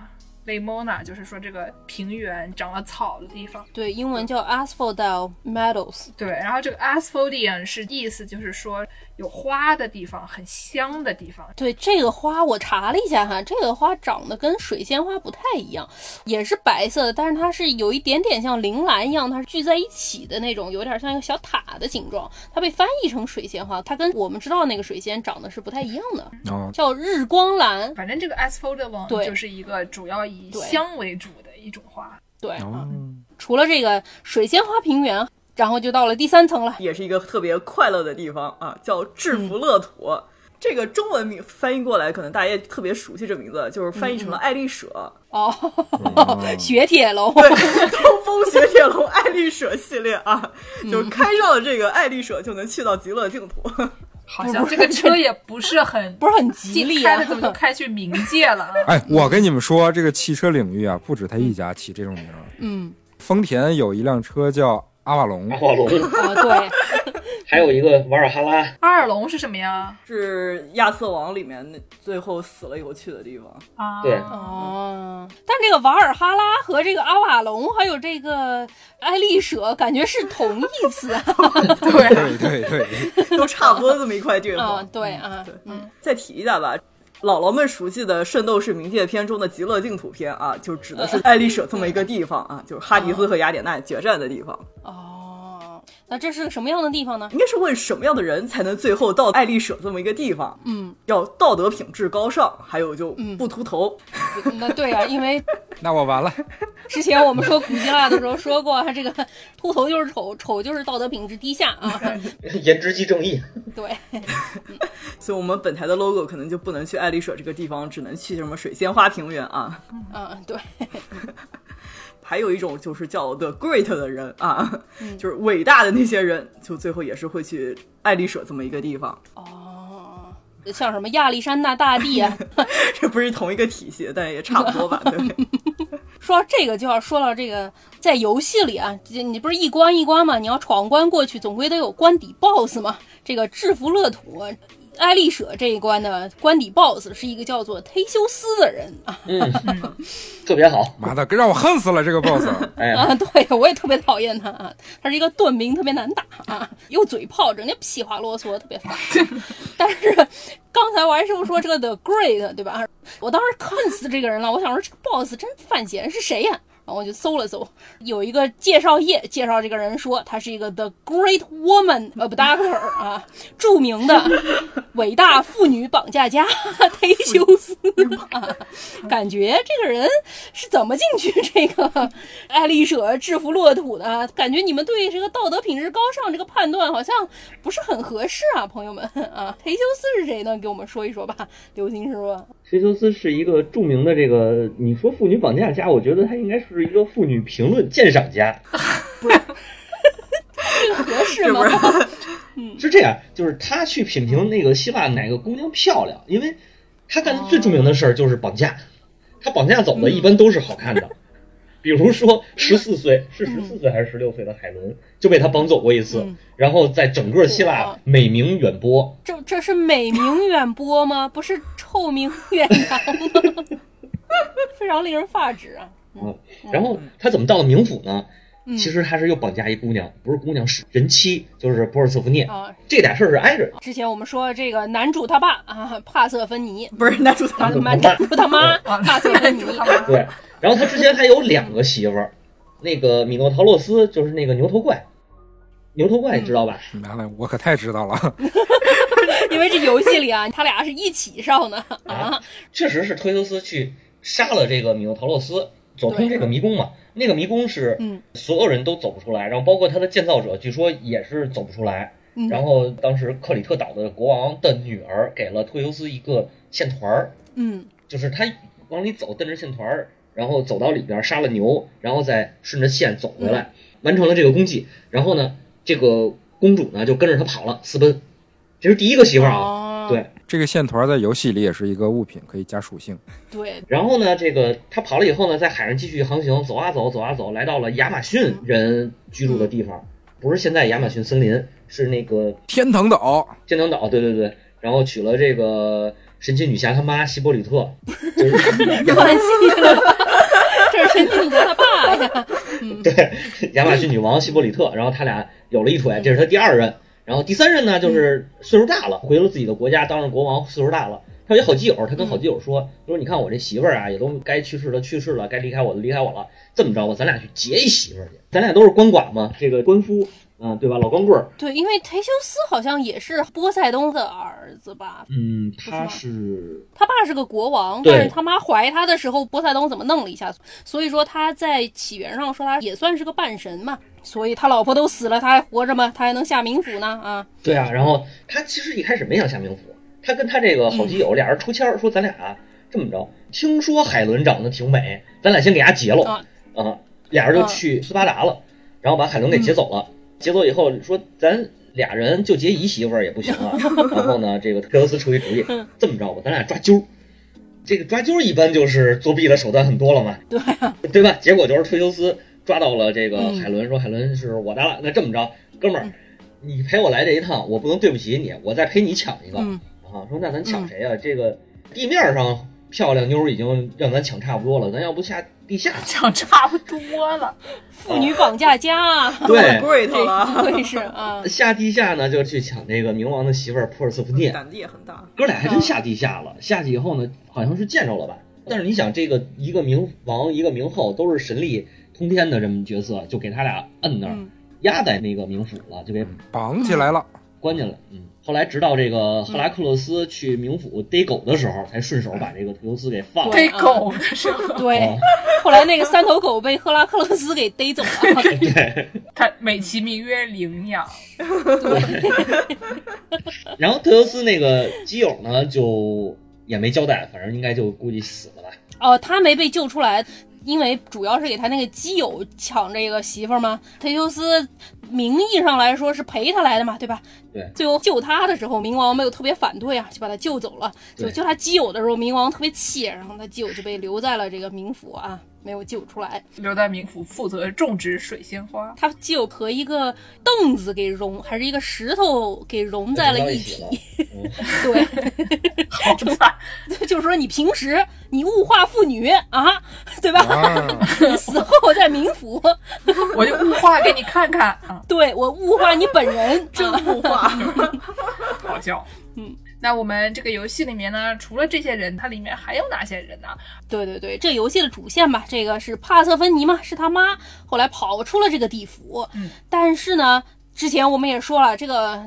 Lemona 就是说这个平原长了草的地方，对，英文叫 Asphodel Meadows。对，然后这个 Asphodel 是意思就是说有花的地方，很香的地方。对这个花，我查了一下哈，这个花长得跟水仙花不太一样，也是白色的，但是它是有一点点像铃兰一样，它是聚在一起的那种，有点像一个小塔的形状。它被翻译成水仙花，它跟我们知道那个水仙长得是不太一样的，哦，叫日光兰。反正这个 Asphodel 对就是一个主要以对香为主的一种花。对，除了这个水仙花平原，然后就到了第三层了。也是一个特别快乐的地方啊，叫制服乐土。这个中文名翻译过来，可能大家也特别熟悉这名字，就是翻译成了爱丽舍。哦，雪铁龙。对，东风雪铁龙爱丽舍系列啊，就是开上了这个爱丽舍就能去到极乐净土。好像这个车也不是很 不是很吉利啊开的怎么就开去冥界了啊？哎，我跟你们说，这个汽车领域啊，不止他一家起这种名儿。嗯，丰田有一辆车叫阿瓦隆阿，瓦隆，啊，对，还有一个瓦尔哈拉，阿尔隆是什么呀？是亚瑟王里面那最后死了以后去的地方。啊，对哦，但这个瓦尔哈拉和这个阿瓦隆还有这个爱丽舍，感觉是同义词啊。对，对对对，都差不多这么一块地啊，方。对啊，对嗯，再提一下吧，姥姥们熟悉的《圣斗士冥界篇》中的极乐净土篇啊，就指的是爱丽舍这么一个地方啊，就是哈迪斯和雅典娜决战的地方。哦，那这是个什么样的地方呢？应该是问什么样的人才能最后到爱丽舍这么一个地方？嗯，要道德品质高尚，还有就不秃头。那对啊，因为 那我完了。之前我们说古希腊的时候说过，他这个秃头就是丑，丑就是道德品质低下啊。颜值即正义。对，所以我们本台的 logo 可能就不能去爱丽舍这个地方，只能去什么水仙花平原啊。嗯，对，还有一种就是叫 the great 的人啊，就是伟大的那些人，就最后也是会去爱丽舍这么一个地方。哦，像什么亚历山大大帝啊。这不是同一个体系，但也差不多吧？对。说到这个，就要说到这个，在游戏里啊，这你不是一关一关嘛，你要闯关过去，总归得有关底 BOSS 嘛。这个制服乐土，爱丽舍这一关的关底 BOSS 是一个叫做忒修斯的人啊嗯，特别好。妈的，让我恨死了这个 boss！哎呀，啊，对我也特别讨厌他啊，他是一个盾兵，特别难打啊，又嘴炮，整天屁话啰嗦，特别烦。但是刚才王师傅说这个 The Great 对吧？我当时恨死这个人了，我想说这个 BOSS 真犯闲，是谁呀、我就搜了搜，有一个介绍页介绍这个人说他是一个 The Great Woman Abductor 啊，著名的 伟大妇女绑架家 忒修斯啊，感觉这个人是怎么进去这个爱丽舍制服骆土的？感觉你们对这个道德品质高尚这个判断好像不是很合适啊，朋友们啊，忒修斯是谁呢？给我们说一说吧，刘星师傅。忒修斯是一个著名的这个，你说妇女绑架家，我觉得他应该是一个妇女评论鉴赏家。这个合适吗？是这样，就是他去品评那个希腊哪个姑娘漂亮，因为他干的最著名的事儿就是绑架，他绑架走的一般都是好看的。比如说，十四岁是十四岁还是十六岁的海伦就被他绑走过一次，嗯然后在整个希腊美名远播。这这是美名远播吗？不是臭名远扬吗？非常令人发指啊！嗯，然后他怎么到了冥府呢？嗯其实他是又绑架一姑娘，不是姑娘，是人妻，就是波尔瑟福涅。啊，这俩事儿是挨着的。之前我们说这个男主他爸啊，帕瑟芬尼，不是男主他妈，男主他妈帕瑟芬妮，对，然后他之前还有两个媳妇儿，那个米诺陶洛斯就是那个牛头怪，牛头怪你知道吧？妈的，我可太知道了。因为这游戏里啊，他俩是一起上的啊，确实是忒修斯去杀了这个米诺陶洛斯，走通这个迷宫嘛。那个迷宫是嗯所有人都走不出来，然后包括它的建造者，据说也是走不出来。嗯然后当时克里特岛的国王的女儿给了特修斯一个线团儿，嗯就是他往里走，蹬着线团儿，然后走到里边儿杀了牛，然后再顺着线走回来，完成了这个功绩。然后呢，这个公主呢就跟着他跑了，私奔。这是第一个媳妇儿啊，哦对。这个线团在游戏里也是一个物品，可以加属性。对，然后呢，这个他跑了以后呢，在海上继续航行，走啊走，走啊走，来到了亚马逊人居住的地方，不是现在亚马逊森林，是那个天堂岛，天堂岛，对对对。然后娶了这个神奇女侠他妈希波里特，就是关系了，这是神奇女侠他爸呀。对亚马逊女王希波里特。然后他俩有了一腿，这是他第二任。然后第三任呢，就是岁数大了，回了自己的国家，当上国王，岁数大了。他有好基友，他跟好基友说：“说你看我这媳妇儿啊，也都该去世的去世了，该离开我的离开我了。这么着吧，咱俩去结一媳妇儿去，咱俩都是官寡嘛，这个官夫，嗯，对吧？老光棍儿。对，因为忒修斯好像也是波塞冬的儿子吧？嗯，他吗是他爸是个国王，但是他妈怀他的时候，波塞冬怎么弄了一下？所以说他在起源上说他也算是个半神嘛。所以他老婆都死了，他还活着吗？他还能下冥府呢啊！对啊，然后他其实一开始没想下冥府，他跟他这个好基友俩人抽签儿说，咱俩这么着，听说海伦长得挺美，咱俩先给她结了啊啊，俩人就去斯巴达了，然后把海伦给劫走了，劫走以后说咱俩人就结一媳妇儿也不行啊，然后呢，这个特修斯出一主意，这么着吧，咱俩抓阄。这个抓阄一般就是作弊的手段很多了嘛，对啊，对吧？结果就是特修斯抓到了这个嗯海伦，说海伦是我的了。那这么着，哥们儿，你陪我来这一趟，我不能对不起你，我再陪你抢一个、嗯啊。说那咱抢谁呀、这个地面上漂亮妞儿已经让咱抢差不多了，咱要不下地下？讲差不多了。妇女绑架家啊，对了，不愧是啊，下地下呢就去抢这个冥王的媳妇儿珀尔瑟福涅。胆子也很大。哥俩还真下地下了，下去以后呢，好像是见着了吧？但是你想，这个一个冥王，一个冥后，都是神力通天的这么角色，就给他俩摁那儿，嗯压在那个冥府了，就给绑起来了。关进来。嗯，后来直到这个赫拉克勒斯去冥府逮狗的时候，才顺手把这个特修斯给放了。逮狗。的时候，对。哦。后来那个三头狗被赫拉克勒斯给逮走了，对，他美其名曰领养。然后特修斯那个基友呢，就也没交代，反正应该就估计死了吧。哦，他没被救出来，因为主要是给他那个基友抢这个媳妇儿嘛。忒修斯名义上来说是陪他来的嘛，对吧？对最后救他的时候，冥王没有特别反对啊，就把他救走了。就救他基友的时候，冥王特别气，然后他基友就被留在了这个冥府啊，没有救出来。留在冥府负责种植水仙花。他就和一个凳子给融，还是一个石头给融在了一起。对，好惨，就是说你平时你物化妇女啊，对吧？啊，你死后在冥府，我就物化给你看看。啊，对我物化你本人，真啊物化，好笑。嗯，那我们这个游戏里面呢，除了这些人，它里面还有哪些人呢？对对对，这游戏的主线吧，这个是帕瑟芬妮嘛，是他妈，后来跑出了这个地府。嗯，但是呢，之前我们也说了，这个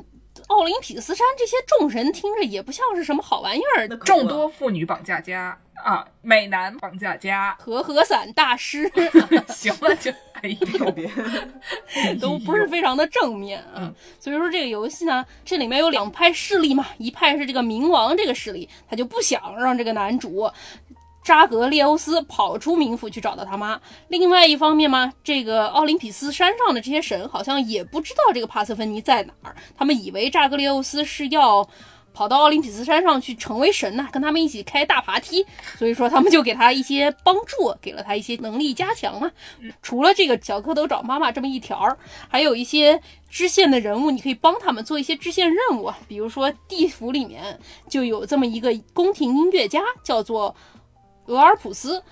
奥林匹斯山这些众神听着也不像是什么好玩意儿众多妇女绑架家啊，美男绑架家，和和伞大师 行了就，哎呦，别都不是非常的正面啊，嗯所以说这个游戏呢，这里面有两派势力嘛，一派是这个冥王这个势力，他就不想让这个男主扎格列欧斯跑出冥府去找到他妈。另外一方面嘛，这个奥林匹斯山上的这些神好像也不知道这个帕瑟芬尼在哪儿，他们以为扎格列欧斯是要。跑到奥林匹斯山上去成为神呐、跟他们一起开大爬梯，所以说他们就给他一些帮助，给了他一些能力加强啊。除了这个小蝌蚪找妈妈这么一条儿，还有一些支线的人物，你可以帮他们做一些支线任务。比如说地府里面就有这么一个宫廷音乐家，叫做俄尔普斯。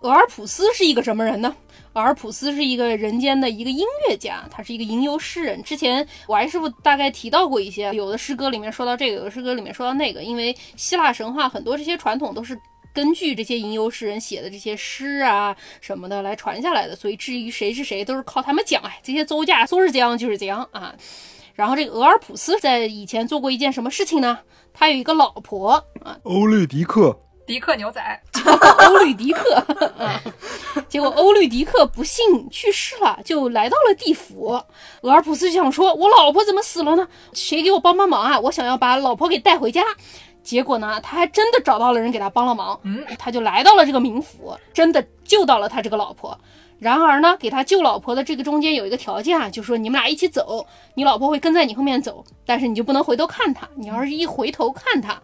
俄尔普斯是一个什么人呢？俄尔普斯是一个人间的一个音乐家，他是一个吟游诗人。之前我还师傅大概提到过一些，有的诗歌里面说到这个，有的诗歌里面说到那个，因为希腊神话很多这些传统都是根据这些吟游诗人写的这些诗啊什么的来传下来的，所以至于谁是谁都是靠他们讲。哎，这些邹家说是这样就是这样啊。然后这个俄尔普斯在以前做过一件什么事情呢？他有一个老婆啊，欧律狄克，迪克牛仔，欧律迪克啊，结果欧律迪克不幸去世了，就来到了地府。俄尔普斯想说：“我老婆怎么死了呢？谁给我帮帮忙啊？我想要把老婆给带回家。”结果呢，他还真的找到了人给他帮了忙。嗯，他就来到了这个冥府，真的救到了他这个老婆。然而呢，给他救老婆的这个中间有一个条件啊，就说你们俩一起走，你老婆会跟在你后面走，但是你就不能回头看他。你要是一回头看她，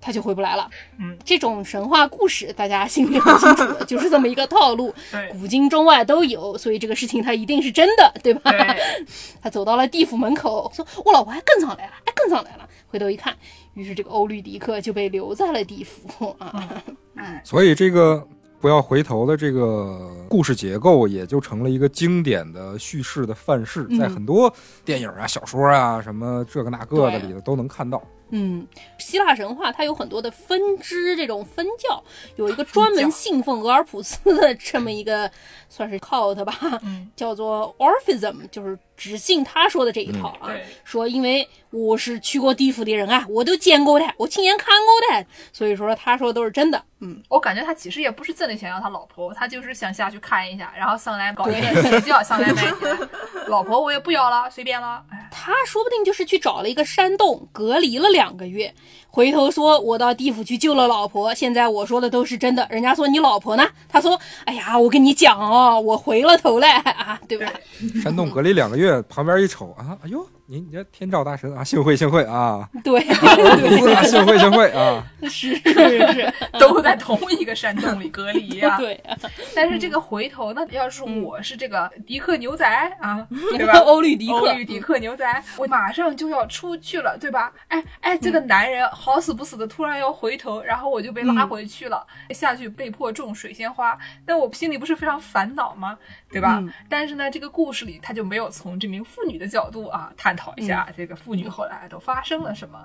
她就回不来了。嗯，这种神话故事大家心里很清楚的，就是这么一个套路，古今中外都有，所以这个事情它一定是真的，对吧？对，他走到了地府门口，说：“我老婆还跟上来了，还，跟上来了。”回头一看，于是这个欧律狄克就被留在了地府啊。所以这个不要回头的这个故事结构，也就成了一个经典的叙事的范式，嗯在很多电影啊、小说啊、什么这个那个的里头都能看到。嗯，希腊神话它有很多的分支，这种分教有一个 专门信奉俄尔普斯的这么一个算是 cult 吧，嗯叫做 Orphism，就是只信他说的这一套啊。对说因为我是去过地府的人啊，我都见过的，我亲眼看过的，所以说他说都是真的。嗯，我感觉他其实也不是真的想要他老婆，他就是想下去看一下，然后上来搞一个邪教，上来买老婆我也不要了，随便了。哎，他说不定就是去找了一个山洞，隔离了两个月，回头说我到地府去救了老婆，现在我说的都是真的。人家说你老婆呢？他说，哎呀，我跟你讲哦，我回了头来啊，对吧？山洞隔离两个月，旁边一瞅啊，哎呦，你你这天照大神啊，幸会幸会啊，对，啊 幸会幸会啊，是是是，都在同一个山洞里隔离呀、对，但是这个回头呢，要是我是这个迪克牛仔啊，对吧？欧律迪克，欧律狄克牛仔，我马上就要出去了，对吧？哎哎，这个男人好死不死的突然要回头，然后我就被拉回去了，下去被迫种水仙花，那我心里不是非常烦恼吗？对吧？嗯但是呢，这个故事里他就没有从这名妇女的角度啊探讨一下这个妇女后来都发生了什么。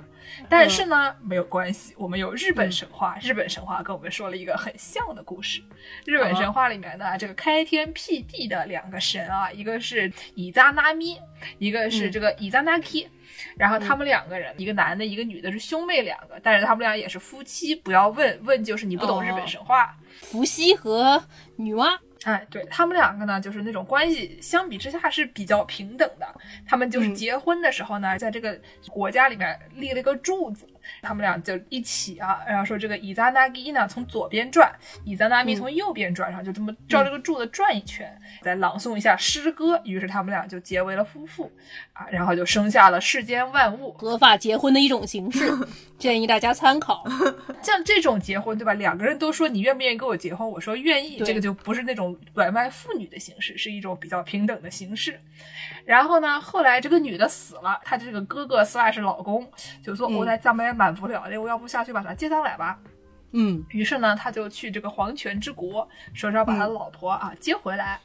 但是呢，没有关系，我们有日本神话，日本神话跟我们说了一个很像的故事。日本神话里面呢，这个开天辟地的两个神啊，一个是伊扎那咪，一个是这个伊扎那 k 然后他们两个人，一个男的，一个女的，是兄妹两个，但是他们俩也是夫妻。不要问问，就是你不懂日本神话。伏羲和女娲，哎，对他们两个呢，就是那种关系，相比之下是比较平等的。他们就是结婚的时候呢，在这个国家里面立了一个柱子，他们俩就一起啊，然后说这个伊扎那基呢从左边转，伊扎那咪从右边转上，就这么照这个柱子转一圈，再朗诵一下诗歌，于是他们俩就结为了夫妇啊，然后就生下了世间万物。合法结婚的一种形式，建议大家参考。像这种结婚，对吧？两个人都说你愿不愿意跟我结婚，我说愿意，这个就不是那种拐卖妇女的形式，是一种比较平等的形式。然后呢，后来这个女的死了，她这个哥哥 slash 老公就说：“嗯我在咱们也蛮无聊的，我要不下去把她接上来吧。”嗯，于是呢，他就去这个黄泉之国，说是要把他老婆啊接回来。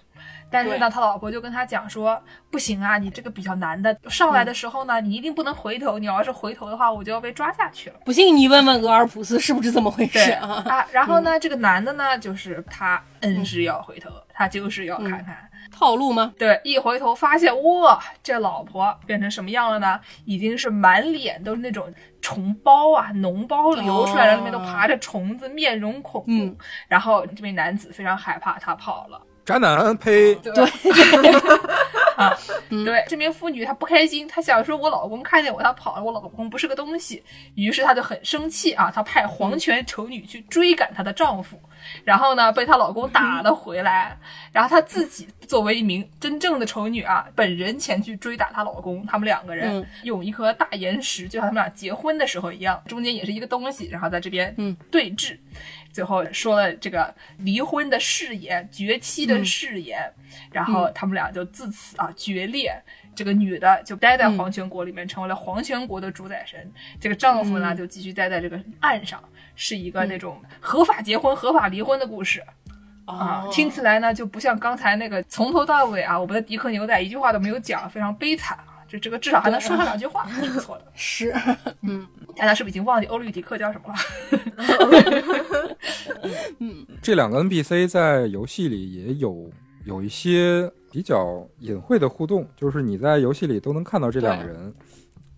但是呢，他老婆就跟他讲说，不行啊，你这个比较难的，上来的时候呢，你一定不能回头，你要是回头的话，我就要被抓下去了。不信你问问俄尔普斯是不是这么回事啊？啊，然后呢，这个男的呢，就是他嗯是要回头，他就是要看看。套路吗？对，一回头发现，哇，这老婆变成什么样了呢？已经是满脸都是那种虫包啊、脓包流出来了，里面都爬着虫子，面容恐怖。嗯然后这名男子非常害怕，他跑了。宅男呸，对 啊，对，这名妇女她不开心，她想说，我老公看见我，他跑了，我老公不是个东西，于是她就很生气啊，她派黄泉丑女去追赶她的丈夫，然后呢被她老公打了回来，然后她自己作为一名真正的丑女啊，本人前去追打她老公，他们两个人嗯。用一颗大岩石，就像他们俩结婚的时候一样，中间也是一个东西，然后在这边嗯。对峙。最后说了这个离婚的誓言、绝妻的誓言，然后他们俩就自此啊决裂。这个女的就待在黄泉国里面，成为了黄泉国的主宰神。这个丈夫呢，就继续待在这个岸上，是一个那种合法结婚、合法离婚的故事。啊，哦听起来呢就不像刚才那个从头到尾啊，我们的迪克牛仔一句话都没有讲，非常悲惨啊。这这个至少还能说上两句话，是不错的。是，嗯大家是不是已经忘记欧律狄克叫什么了？这两个 NPC 在游戏里也有有一些比较隐晦的互动，就是你在游戏里都能看到这两个人。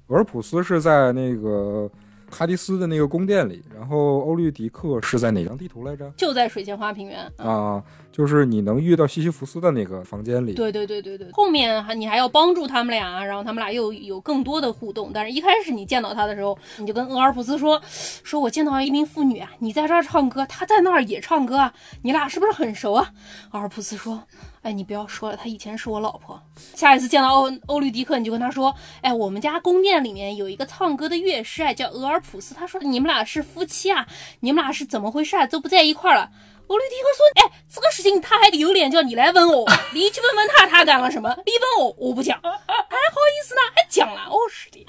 俄尔普斯是在那个哈迪斯的那个宫殿里，然后欧律狄克是在哪张地图来着？就在水仙花平原。啊，就是你能遇到西西弗斯的那个房间里。对对对对对，后面还你还要帮助他们俩，然后他们俩又有更多的互动。但是一开始你见到他的时候，你就跟俄尔普斯说：“说我见到一名妇女啊，你在这儿唱歌，她在那儿也唱歌啊，你俩是不是很熟啊？”俄尔普斯说。哎，你不要说了，她以前是我老婆。下一次见到欧欧律狄克，你就跟他说：“哎，我们家宫殿里面有一个唱歌的乐师，哎，叫俄尔普斯。他说你们俩是夫妻啊，你们俩是怎么回事啊？都不在一块了。”欧律狄克说：“哎，这个事情他还得有脸叫你来问我？你去问问他，他干了什么？你问我，我不讲，还好意思呢？还讲了？哦，是的，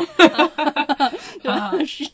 对 吧？是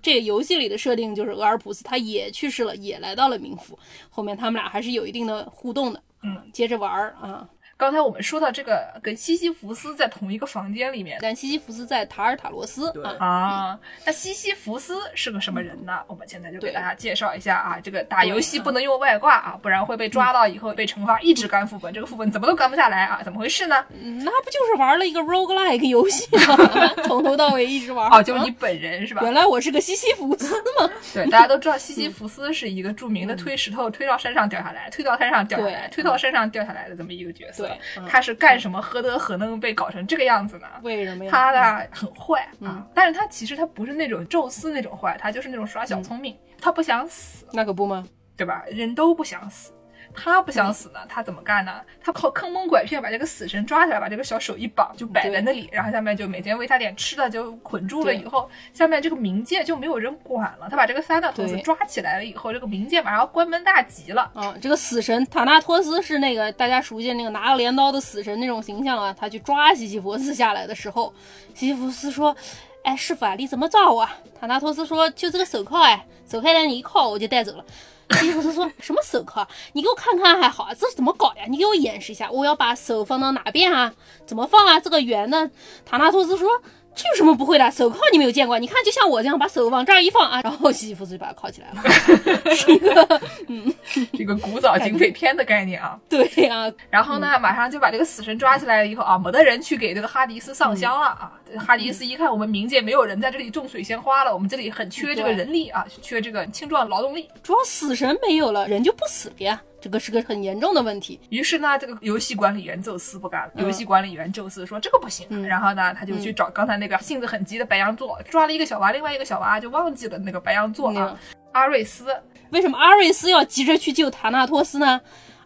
这个游戏里的设定就是俄尔普斯他也去世了，也来到了冥府。后面他们俩还是有一定的互动的。”嗯，接着玩儿啊。刚才我们说到这个跟西西弗斯在同一个房间里面，但西西弗斯在塔尔塔罗斯啊。那西西弗斯是个什么人呢？我们现在就给大家介绍一下啊。这个打游戏不能用外挂啊，不然会被抓到以后被惩罚，一直干副本。这个副本怎么都干不下来啊？怎么回事呢？那不就是玩了一个 roguelike 游戏吗？从头到尾一直玩。哦，就是你本人是吧？原来我是个西西弗斯吗？对，大家都知道西西弗斯是一个著名的推石头推到山上掉下来，推到山上掉下来，推到山上掉下来的这么一个角色。他是干。什么何德何能被搞成这个样子呢？为什么呀？他呢很坏啊，但是他其实他不是那种宙斯那种坏，他就是那种耍小聪明，他不想死，那可不吗？对吧？人都不想死。他不想死呢，他怎么干呢？他靠坑蒙拐骗把这个死神抓起来，把这个小手一绑，就摆在那里，然后下面就每天喂他点吃的，就捆住了。以后下面这个冥界就没有人管了。他把这个萨纳托斯抓起来了以后，这个冥界马上要关门大吉了。啊，这个死神塔纳托斯是那个大家熟悉那个拿了镰刀的死神那种形象啊。他去抓西西弗斯下来的时候，西西弗斯说：“哎，师傅啊，你怎么抓我？”塔纳托斯说：“就这个手铐哎，手铐你一铐我就带走了。”西弗斯说什么手铐？你给我看看还好啊，这是怎么搞呀？你给我演示一下，我要把手放到哪边啊？怎么放啊？这个圆呢？塔纳托斯说。这有什么不会的？手铐你没有见过？你看，就像我这样把手往这儿一放啊，然后西西弗斯就把它铐起来了，是一个嗯，这个古早警匪片的概念啊。对呀，然后呢，马上就把这个死神抓起来了以后啊，没得人去给这个哈迪斯上香了啊。哈迪斯一看，我们冥界没有人在这里种水仙花了，我们这里很缺这个人力啊，缺这个青壮劳动力。主要死神没有了，人就不死了呀。这个是个很严重的问题。于是呢，这个游戏管理员宙斯不干了。游戏管理员宙斯说：“这个不行。”然后呢，他就去找刚才那个性子很急的白羊座，抓了一个小娃，另外一个小娃就忘记了那个白羊座啊，阿瑞斯。为什么阿瑞斯要急着去救塔纳托斯呢？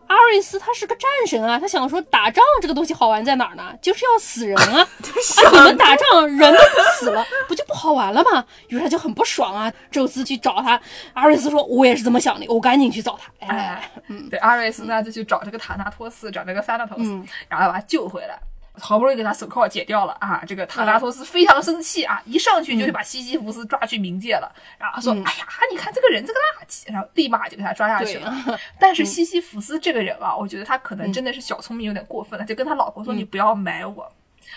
阿瑞斯他是个战神啊，他想说打仗这个东西好玩在哪儿呢？就是要死人啊！啊，你们打仗人都死了，不就不好玩了吗？于是他就很不爽啊。宙斯去找他，阿瑞斯说：“我也是这么想的，我赶紧去找他。”哎，嗯，对，阿瑞斯呢就去找这个塔纳托斯，找这个萨纳托斯，然后把他救回来。好不容易给他手铐解掉了啊！这个塔拉托斯非常生气啊，一上去就把西西弗斯抓去冥界了，然后说：“哎呀，你看这个人这个垃圾！”然后立马就给他抓下去了。但是西西弗斯这个人啊，我觉得他可能真的是小聪明有点过分了，就跟他老婆说：“你不要埋我，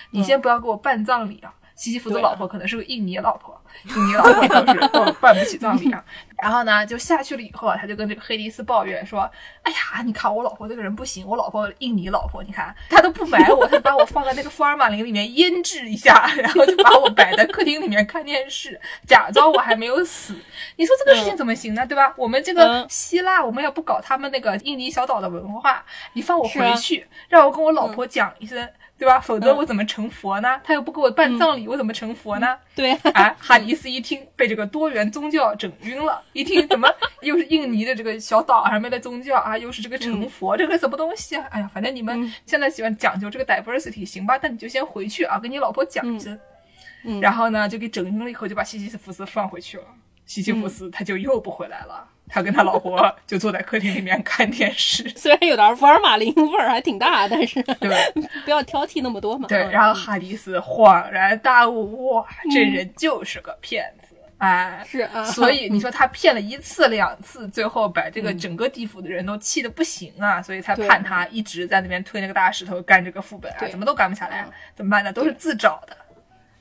你先不要给我办葬礼啊。”西西弗的老婆可能是个印尼老婆，印尼老婆都是都办不起 葬礼啊。然后呢，就下去了以后啊，他就跟这个黑迪斯抱怨说：“哎呀，你看我老婆这个人不行，我老婆印尼老婆，你看她都不埋我，她把我放在那个福尔马林里面腌制一下，然后就把我摆在客厅里面看电视，假装我还没有死。你说这个事情怎么行呢？对吧？我们这个希腊，我们也不搞他们那个印尼小岛的文化，你放我回去，让我跟我老婆讲一声。”对吧？否则我怎么成佛呢？他又不给我办葬礼，我怎么成佛呢？对，哎，哈迪斯一听被这个多元宗教整晕了，一听怎么又是印尼的这个小岛上面的宗教啊，又是这个成佛，这个什么东西啊？哎呀，反正你们现在喜欢讲究这个 diversity，行吧？那你就先回去啊，跟你老婆讲一声，然后呢就给整晕了以后，就把西西弗斯放回去了。西西弗斯他就又不回来了。他跟他老婆 就坐在客厅里面看电视，虽然有点福尔马林味儿还挺大，但是对，不要挑剔那么多嘛。对，然后哈迪斯恍然大悟，哇，这人就是个骗子，哎，是啊，所以 你说他骗了一次两次，最后把这个整个地府的人都气得不行啊，所以才判他一直在那边推那个大石头干这个副本啊，怎么都干不下来，怎么办呢？都是自找的。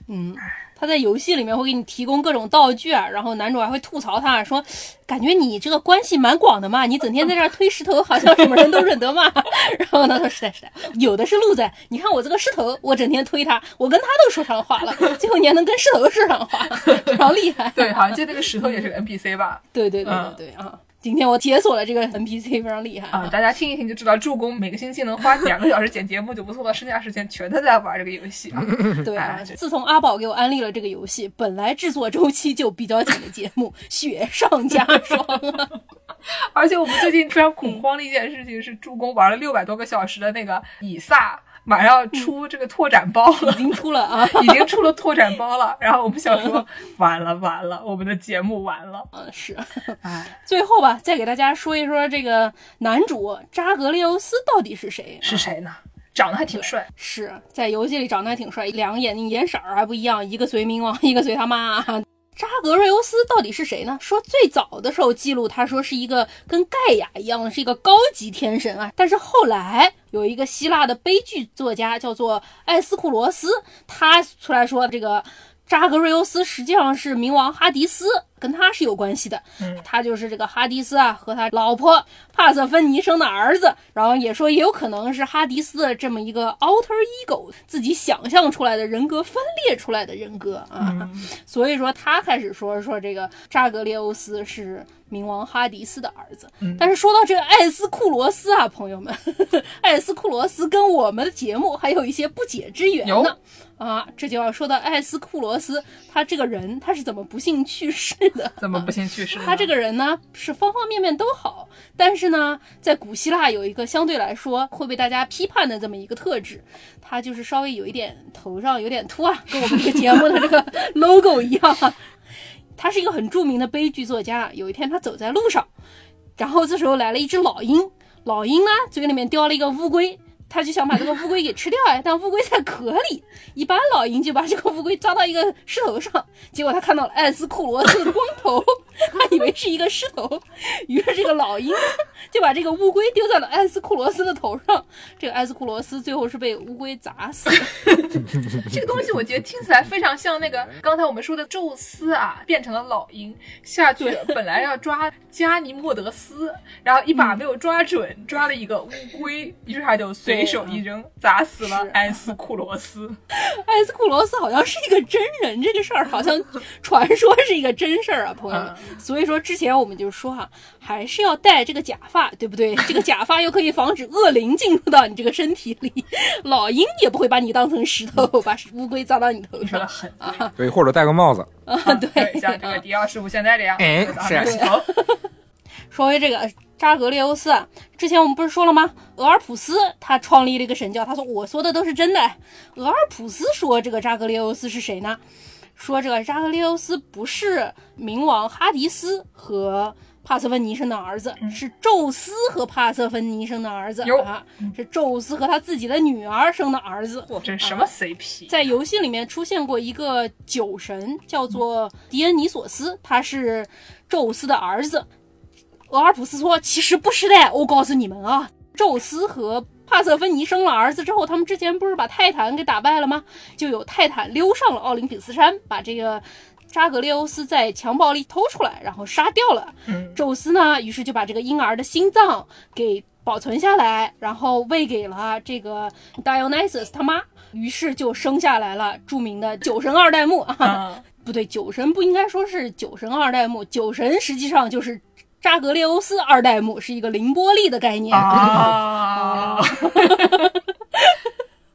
嗯，他在游戏里面会给你提供各种道具啊，然后男主还会吐槽他说，感觉你这个关系蛮广的嘛，你整天在这儿推石头，好像什么人都认得嘛。然后他说是的，是的，有的是路子。你看我这个石头，我整天推他，我跟他都说上话了，最后你还能跟石头说上话，非常厉害。对，好像就那个石头也是个 NPC 吧？对对对对对啊。今天我解锁了这个 NPC，非常厉害啊！大家听一听就知道，助攻每个星期能花两个小时剪节目就不错了，剩下时间全都在玩这个游戏啊。对啊，自从阿宝给我安利了这个游戏，本来制作周期就比较紧的节目雪上加霜。而且我们最近非常恐慌的一件事情是，助攻玩了六百多个小时的那个以撒。马上要出这个拓展包了，已经出了啊，已经出了拓展包了。然后我们想说，完了完了，我们的节目完了。嗯，是。哎，最后吧，再给大家说一说这个男主扎格列欧斯到底是谁？是谁呢？长得还挺帅，是在游戏里长得还挺帅，两个眼睛颜色还不一样，一个随冥王，一个随他妈。扎格瑞欧斯到底是谁呢？说最早的时候记录，他说是一个跟盖亚一样的，是一个高级天神啊。但是后来有一个希腊的悲剧作家叫做艾斯库罗斯，他出来说这个扎格瑞欧斯实际上是冥王哈迪斯。跟他是有关系的，他就是这个哈迪斯啊和他老婆帕瑟芬妮生的儿子，然后也说也有可能是哈迪斯的这么一个 alter ego 自己想象出来的人格分裂出来的人格啊，所以说他开始说说这个扎格列欧斯是冥王哈迪斯的儿子，但是说到这个艾斯库罗斯啊，朋友们，艾斯库罗斯跟我们的节目还有一些不解之缘呢啊，这就要说到艾斯库罗斯他这个人他是怎么不幸去世的。怎么不幸去世？他这个人呢，是方方面面都好，但是呢，在古希腊有一个相对来说会被大家批判的这么一个特质，他就是稍微有一点头上有点秃啊，跟我们这个节目的这个 logo 一样。他是一个很著名的悲剧作家。有一天他走在路上，然后这时候来了一只老鹰，老鹰呢嘴里面叼了一个乌龟。他就想把这个乌龟给吃掉哎，但乌龟在壳里。一般老鹰就把这个乌龟抓到一个石头上，结果他看到了艾斯库罗斯的光头，他以为是一个狮头，于是这个老鹰就把这个乌龟丢在了艾斯库罗斯的头上。这个艾斯库罗斯最后是被乌龟砸死。这个东西我觉得听起来非常像那个刚才我们说的宙斯啊，变成了老鹰下去，本来要抓加尼莫德斯，然后一把没有抓准，抓了一个乌龟，于是他就随。随手一扔，砸死了埃斯库罗斯。埃斯库罗斯好像是一个真人，这个事儿好像传说是一个真事儿啊，朋友们。所以说之前我们就说哈，还是要戴这个假发，对不对？这个假发又可以防止恶灵进入到你这个身体里，老鹰也不会把你当成石头，把乌龟砸到你头上。狠啊！对，或者戴个帽子啊，对，像这个迪奥师傅现在这样，哎，是。说回这个。扎格列欧斯啊，之前我们不是说了吗？俄尔普斯他创立了一个神教，他说我说的都是真的。俄尔普斯说这个扎格列欧斯是谁呢？说这个扎格列欧斯不是冥王哈迪斯和帕瑟芬尼生的儿子，是宙斯和帕瑟芬尼生的儿子啊，是宙斯和他自己的女儿生的儿子。哇，这什么 CP？在游戏里面出现过一个酒神，叫做狄恩尼索斯，他是宙斯的儿子。俄尔普斯说：“其实不是的，我告诉你们啊，宙斯和帕瑟芬妮生了儿子之后，他们之前不是把泰坦给打败了吗？就有泰坦溜上了奥林匹斯山，把这个扎格列欧斯在襁褓里偷出来，然后杀掉了。宙斯呢，于是就把这个婴儿的心脏给保存下来，然后喂给了这个 Dionysus 他妈，于是就生下来了著名的酒神二代目啊，不对，酒神不应该说是酒神二代目，酒神实际上就是。”扎格列欧斯二代目是一个凌波丽的概念啊。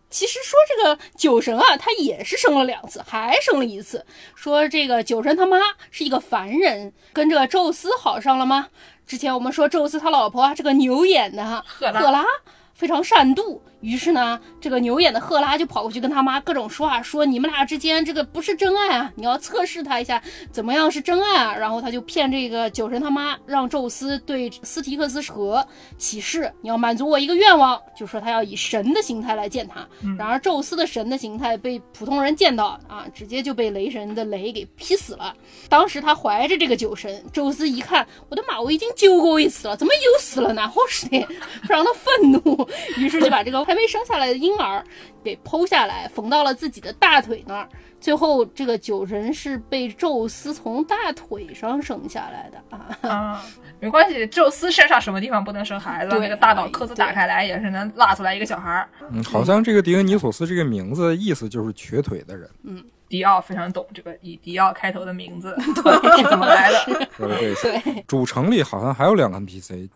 其实说这个酒神啊，他也是生了两次，还生了一次。说这个酒神他妈是一个凡人，跟这个宙斯好上了吗？之前我们说宙斯他老婆这个牛眼的赫拉非常善妒。于是呢，这个牛眼的赫拉就跑过去跟他妈各种说啊，说你们俩之间这个不是真爱啊，你要测试他一下，怎么样是真爱啊？然后他就骗这个酒神他妈，让宙斯对斯提克斯河起誓，你要满足我一个愿望，就说他要以神的形态来见他。然而宙斯的神的形态被普通人见到啊，直接就被雷神的雷给劈死了。当时他怀着这个酒神，宙斯一看，我的妈，我已经救过一次了，怎么又死了呢？好是的，非常的愤怒，于是就把这个还没生下来的婴儿给剖下来，缝到了自己的大腿那儿。最后，这个酒神是被宙斯从大腿上生下来的啊。啊，没关系，宙斯身上什么地方不能生孩子？那个大脑壳子打开来也是能拉出来一个小孩儿。嗯，好像这个狄俄尼索斯这个名字意思就是瘸腿的人，嗯迪奥非常懂这个以迪奥开头的名字对 是怎么来的。对，主城里好像还有两个 NPC，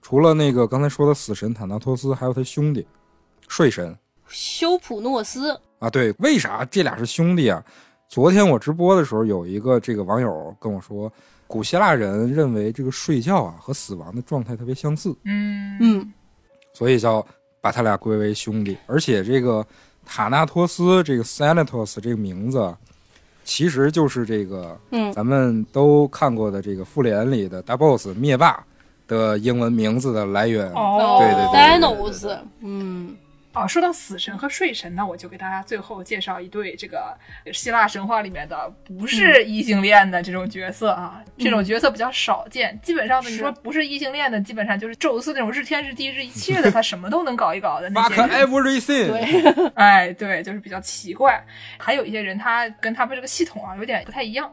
除了那个刚才说的死神坦纳托斯，还有他兄弟睡神修普诺斯，啊。对，为啥这俩是兄弟啊？昨天我直播的时候，有一个这个网友跟我说，古希腊人认为这个睡觉啊和死亡的状态特别相似，嗯嗯，所以叫把他俩归为兄弟。而且这个塔纳托斯这个 Thanatos 这个名字，其实就是这个嗯咱们都看过的这个复联里的大 boss 灭霸的英文名字的来源。哦对对对对对 Thanos，嗯，哦，说到死神和睡神那，我就给大家最后介绍一对这个希腊神话里面的不是异性恋的这种角色啊。这种角色比较少见，基本上呢，你说不是异性恋的，基本上就是宙斯那种日天日地日一切的，他什么都能搞一搞的那 Fuck。everything。对，哎，对，就是比较奇怪。还有一些人，他跟他们这个系统啊有点不太一样。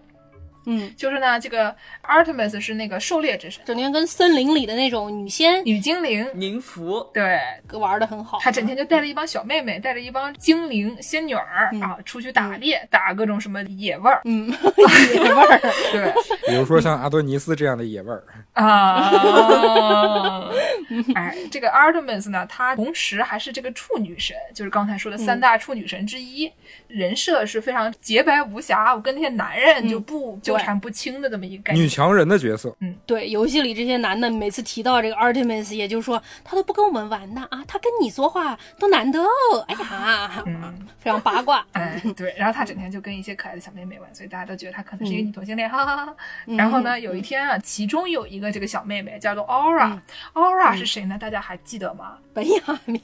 嗯，就是呢，这个 Artemis 是那个狩猎之神，整天跟森林里的那种女仙。女精灵。宁芙，对，玩的很好，他整天就带着一帮小妹妹，带着一帮精灵仙女儿、嗯。啊，出去打猎，打各种什么野味儿。嗯，野味儿，对。比如说像阿多尼斯这样的野味儿，啊，哎，这个 Artemis 呢，她同时还是这个处女神，就是刚才说的三大处女神之一，人设是非常洁白无瑕，我跟那些男人就不纠缠不清的这么一个概念。女强人的角色。嗯。对，游戏里这些男的每次提到这个 Artemis，也就是说他都不跟我们玩的啊，他跟你说话都难得哦，哎呀，嗯。非常八卦，哎，对，然后他整天就跟一些可爱的小妹妹玩，所以大家都觉得他可能是一个女同性恋，哈哈哈然后呢，有一天啊，其中有一个这个小妹妹叫做 Aura，Aura、Aura 是谁呢？大家还记得吗？本雅明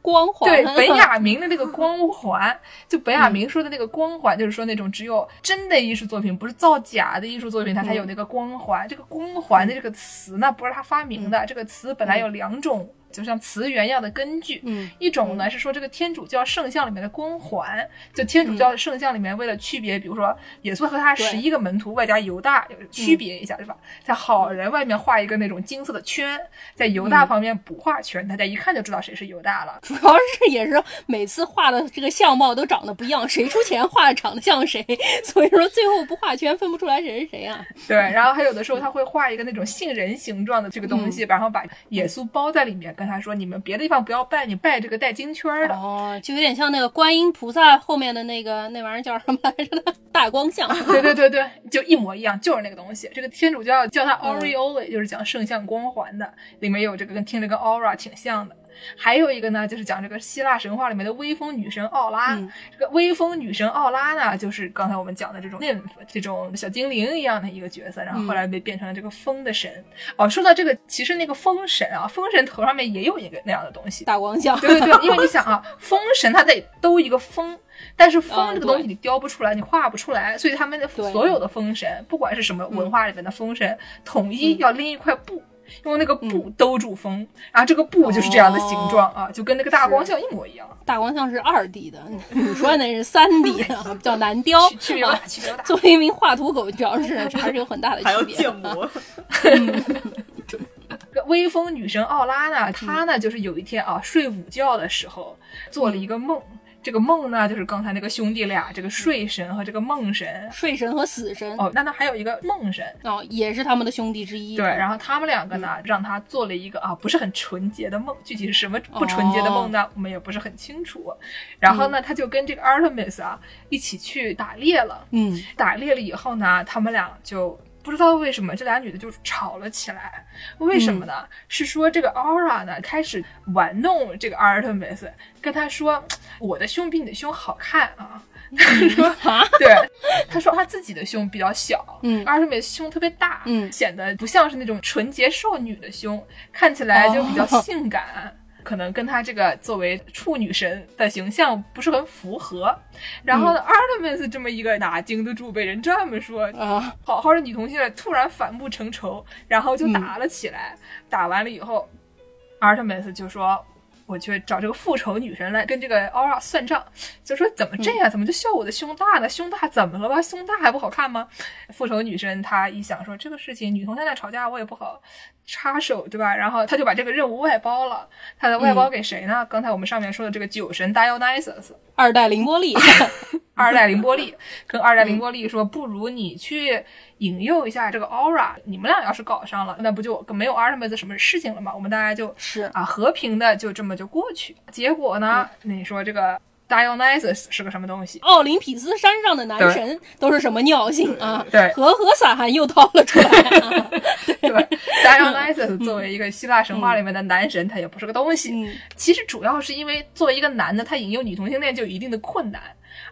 光环，对，本雅明的那个光环，就本雅明说的那个光环，就是说那种只有真的艺术作品，不是造假的艺术作品，它才有那个光环。这个光环的这个词呢，不是他发明的，这个词本来有两种。就像词源一样的根据，嗯。一种呢是说这个天主教圣像里面的光环，就天主教圣像里面为了区别，比如说耶稣和他对。十一个门徒外加犹大，区别一下，对吧？在好人外面画一个那种金色的圈，在犹大旁边不画圈，大家一看就知道谁是犹大了。主要是也是每次画的这个相貌都长得不一样，谁出钱画的长得像谁，所以说最后不画圈分不出来谁是谁啊。对，然后还有的时候他会画一个那种杏仁形状的这个东西，然后把耶稣包在里面，跟他说：“你们别的地方不要拜，你拜这个带金圈儿的。哦，就有点像那个观音菩萨后面的那个那玩意儿叫什么来着的大光像。对对对对，就一模一样，就是那个东西。这个天主教叫它 aureole，、就是讲圣像光环的，里面有这个跟听着跟 aura 挺像的。还有一个呢，就是讲这个希腊神话里面的微风女神奥拉。嗯这个微风女神奥拉呢，就是刚才我们讲的这种 nymph 这种小精灵一样的一个角色，然后后来被变成了这个风的神。哦，说到这个，其实那个风神啊，风神头上面也有一个那样的东西。大光效，对对对，因为你想啊，风神它得兜一个风，但是风嗯这个东西你雕不出来，你画不出来，所以他们的所有的风神，不管是什么文化里面的风神，统一要拎一块布。用那个布兜住风，然后这个布就是这样的形状啊，就跟那个大光像一模一样。大光像是二 D 的，你说那是三 D 的，比较难雕区区别不大，区别大。作为一名画图狗，表示这还是有很大的还要区别。建模，这 个微风女神奥拉呢，她呢就是有一天啊睡午觉的时候做了一个梦，这个梦呢就是刚才那个兄弟俩，这个睡神和这个梦神。睡神和死神哦，那那还有一个梦神，哦，也是他们的兄弟之一。对，然后他们两个呢，让他做了一个啊不是很纯洁的梦，具体是什么不纯洁的梦呢，我们也不是很清楚。然后呢，他就跟这个 Artemis 啊一起去打猎了。嗯，打猎了以后呢，他们俩就不知道为什么这俩女的就吵了起来。为什么呢？是说这个 Aura 呢开始玩弄这个 Artemis，跟他说我的胸比你的胸好看啊。他说 啊，对，他说他自己的胸比较小，嗯，Artemis 胸特别大，嗯显得不像是那种纯洁少女的胸，看起来就比较哦性感。可能跟他这个作为处女神的形象不是很符合，然后呢、a r t e m i s 这么一个哪经得住被人这么说，啊，好好的女同性恋突然反目成仇，然后就打了起来。打完了以后，Artemis 就说：“我去找这个复仇女神来跟这个 Aura 算账，就说怎么这样，怎么就笑我的胸大呢？胸大怎么了吧？胸大还不好看吗？复仇女神她一想说这个事情女同性恋吵架我也不好插手，对吧？然后他就把这个任务外包了，他的外包给谁呢？刚才我们上面说的这个酒神 Dionysus。二代凌波丽 二代凌波丽跟二代凌波丽说，不如你去引诱一下这个 Aura，你们俩要是搞上了，那不就没有 Artemis 什么事情了吗？我们大家就是啊和平的就这么就过去。结果呢，你说这个 Dionysus 是个什么东西？奥林匹斯山上的男神都是什么尿性啊？对，和和散含又掏了出来。对，Dionysus 作为一个希腊神话里面的男神，他也不是个东西。其实主要是因为作为一个男的，他引诱女同性恋就有一定的困难，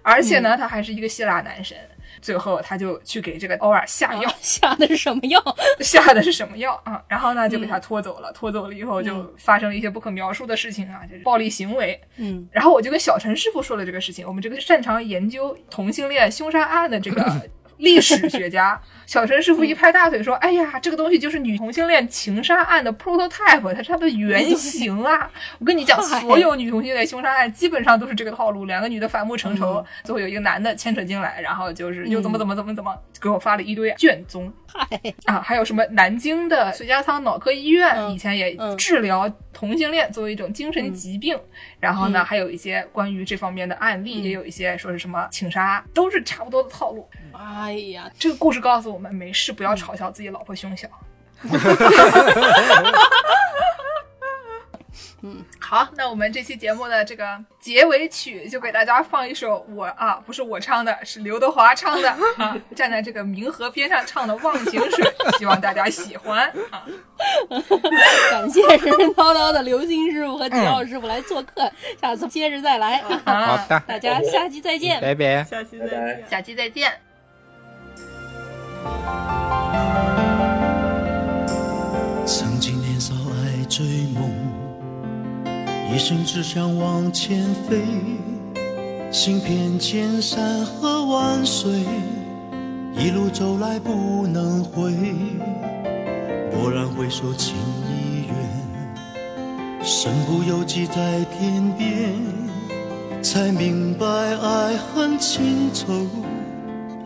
而且呢，他还是一个希腊男神。最后，他就去给这个欧尔下药，下的是什么药？下的是什么药啊？然后呢，就给他拖走了。拖走了以后，就发生了一些不可描述的事情啊，就是暴力行为。嗯，然后我就跟小陈师傅说了这个事情。我们这个擅长研究同性恋凶杀案的这个 历史学家。小陈师傅一拍大腿说：“哎呀，这个东西就是女同性恋情杀案的 prototype，它是它的原型啊！我跟你讲，所有女同性恋凶杀案基本上都是这个套路，两个女的反目成仇，最后有一个男的牵扯进来，然后就是又怎么怎么怎么怎么，给我发了一堆卷宗。啊，还有什么南京的随家仓脑科医院以前也治疗同性恋作为一种精神疾病，然后呢，还有一些关于这方面的案例，也有一些说是什么情杀，都是差不多的套路。哎呀，这个故事告诉我。”我们没事，不要嘲笑自己老婆胸小。嗯，好，那我们这期节目的这个结尾曲就给大家放一首我啊，不是我唱的，是刘德华唱的啊，站在这个冥河边上唱的《忘情水》，希望大家喜欢啊。感谢神神叨叨的刘星师傅和吉奥师傅来做客，下次接着再来。好的，大家下期再见，拜拜，下期再见，下期再见。曾经年少爱追梦，一生只想往前飞，行遍千山和万水，一路走来不能回。蓦然回首，情已远，身不由己在天边，才明白爱恨情仇。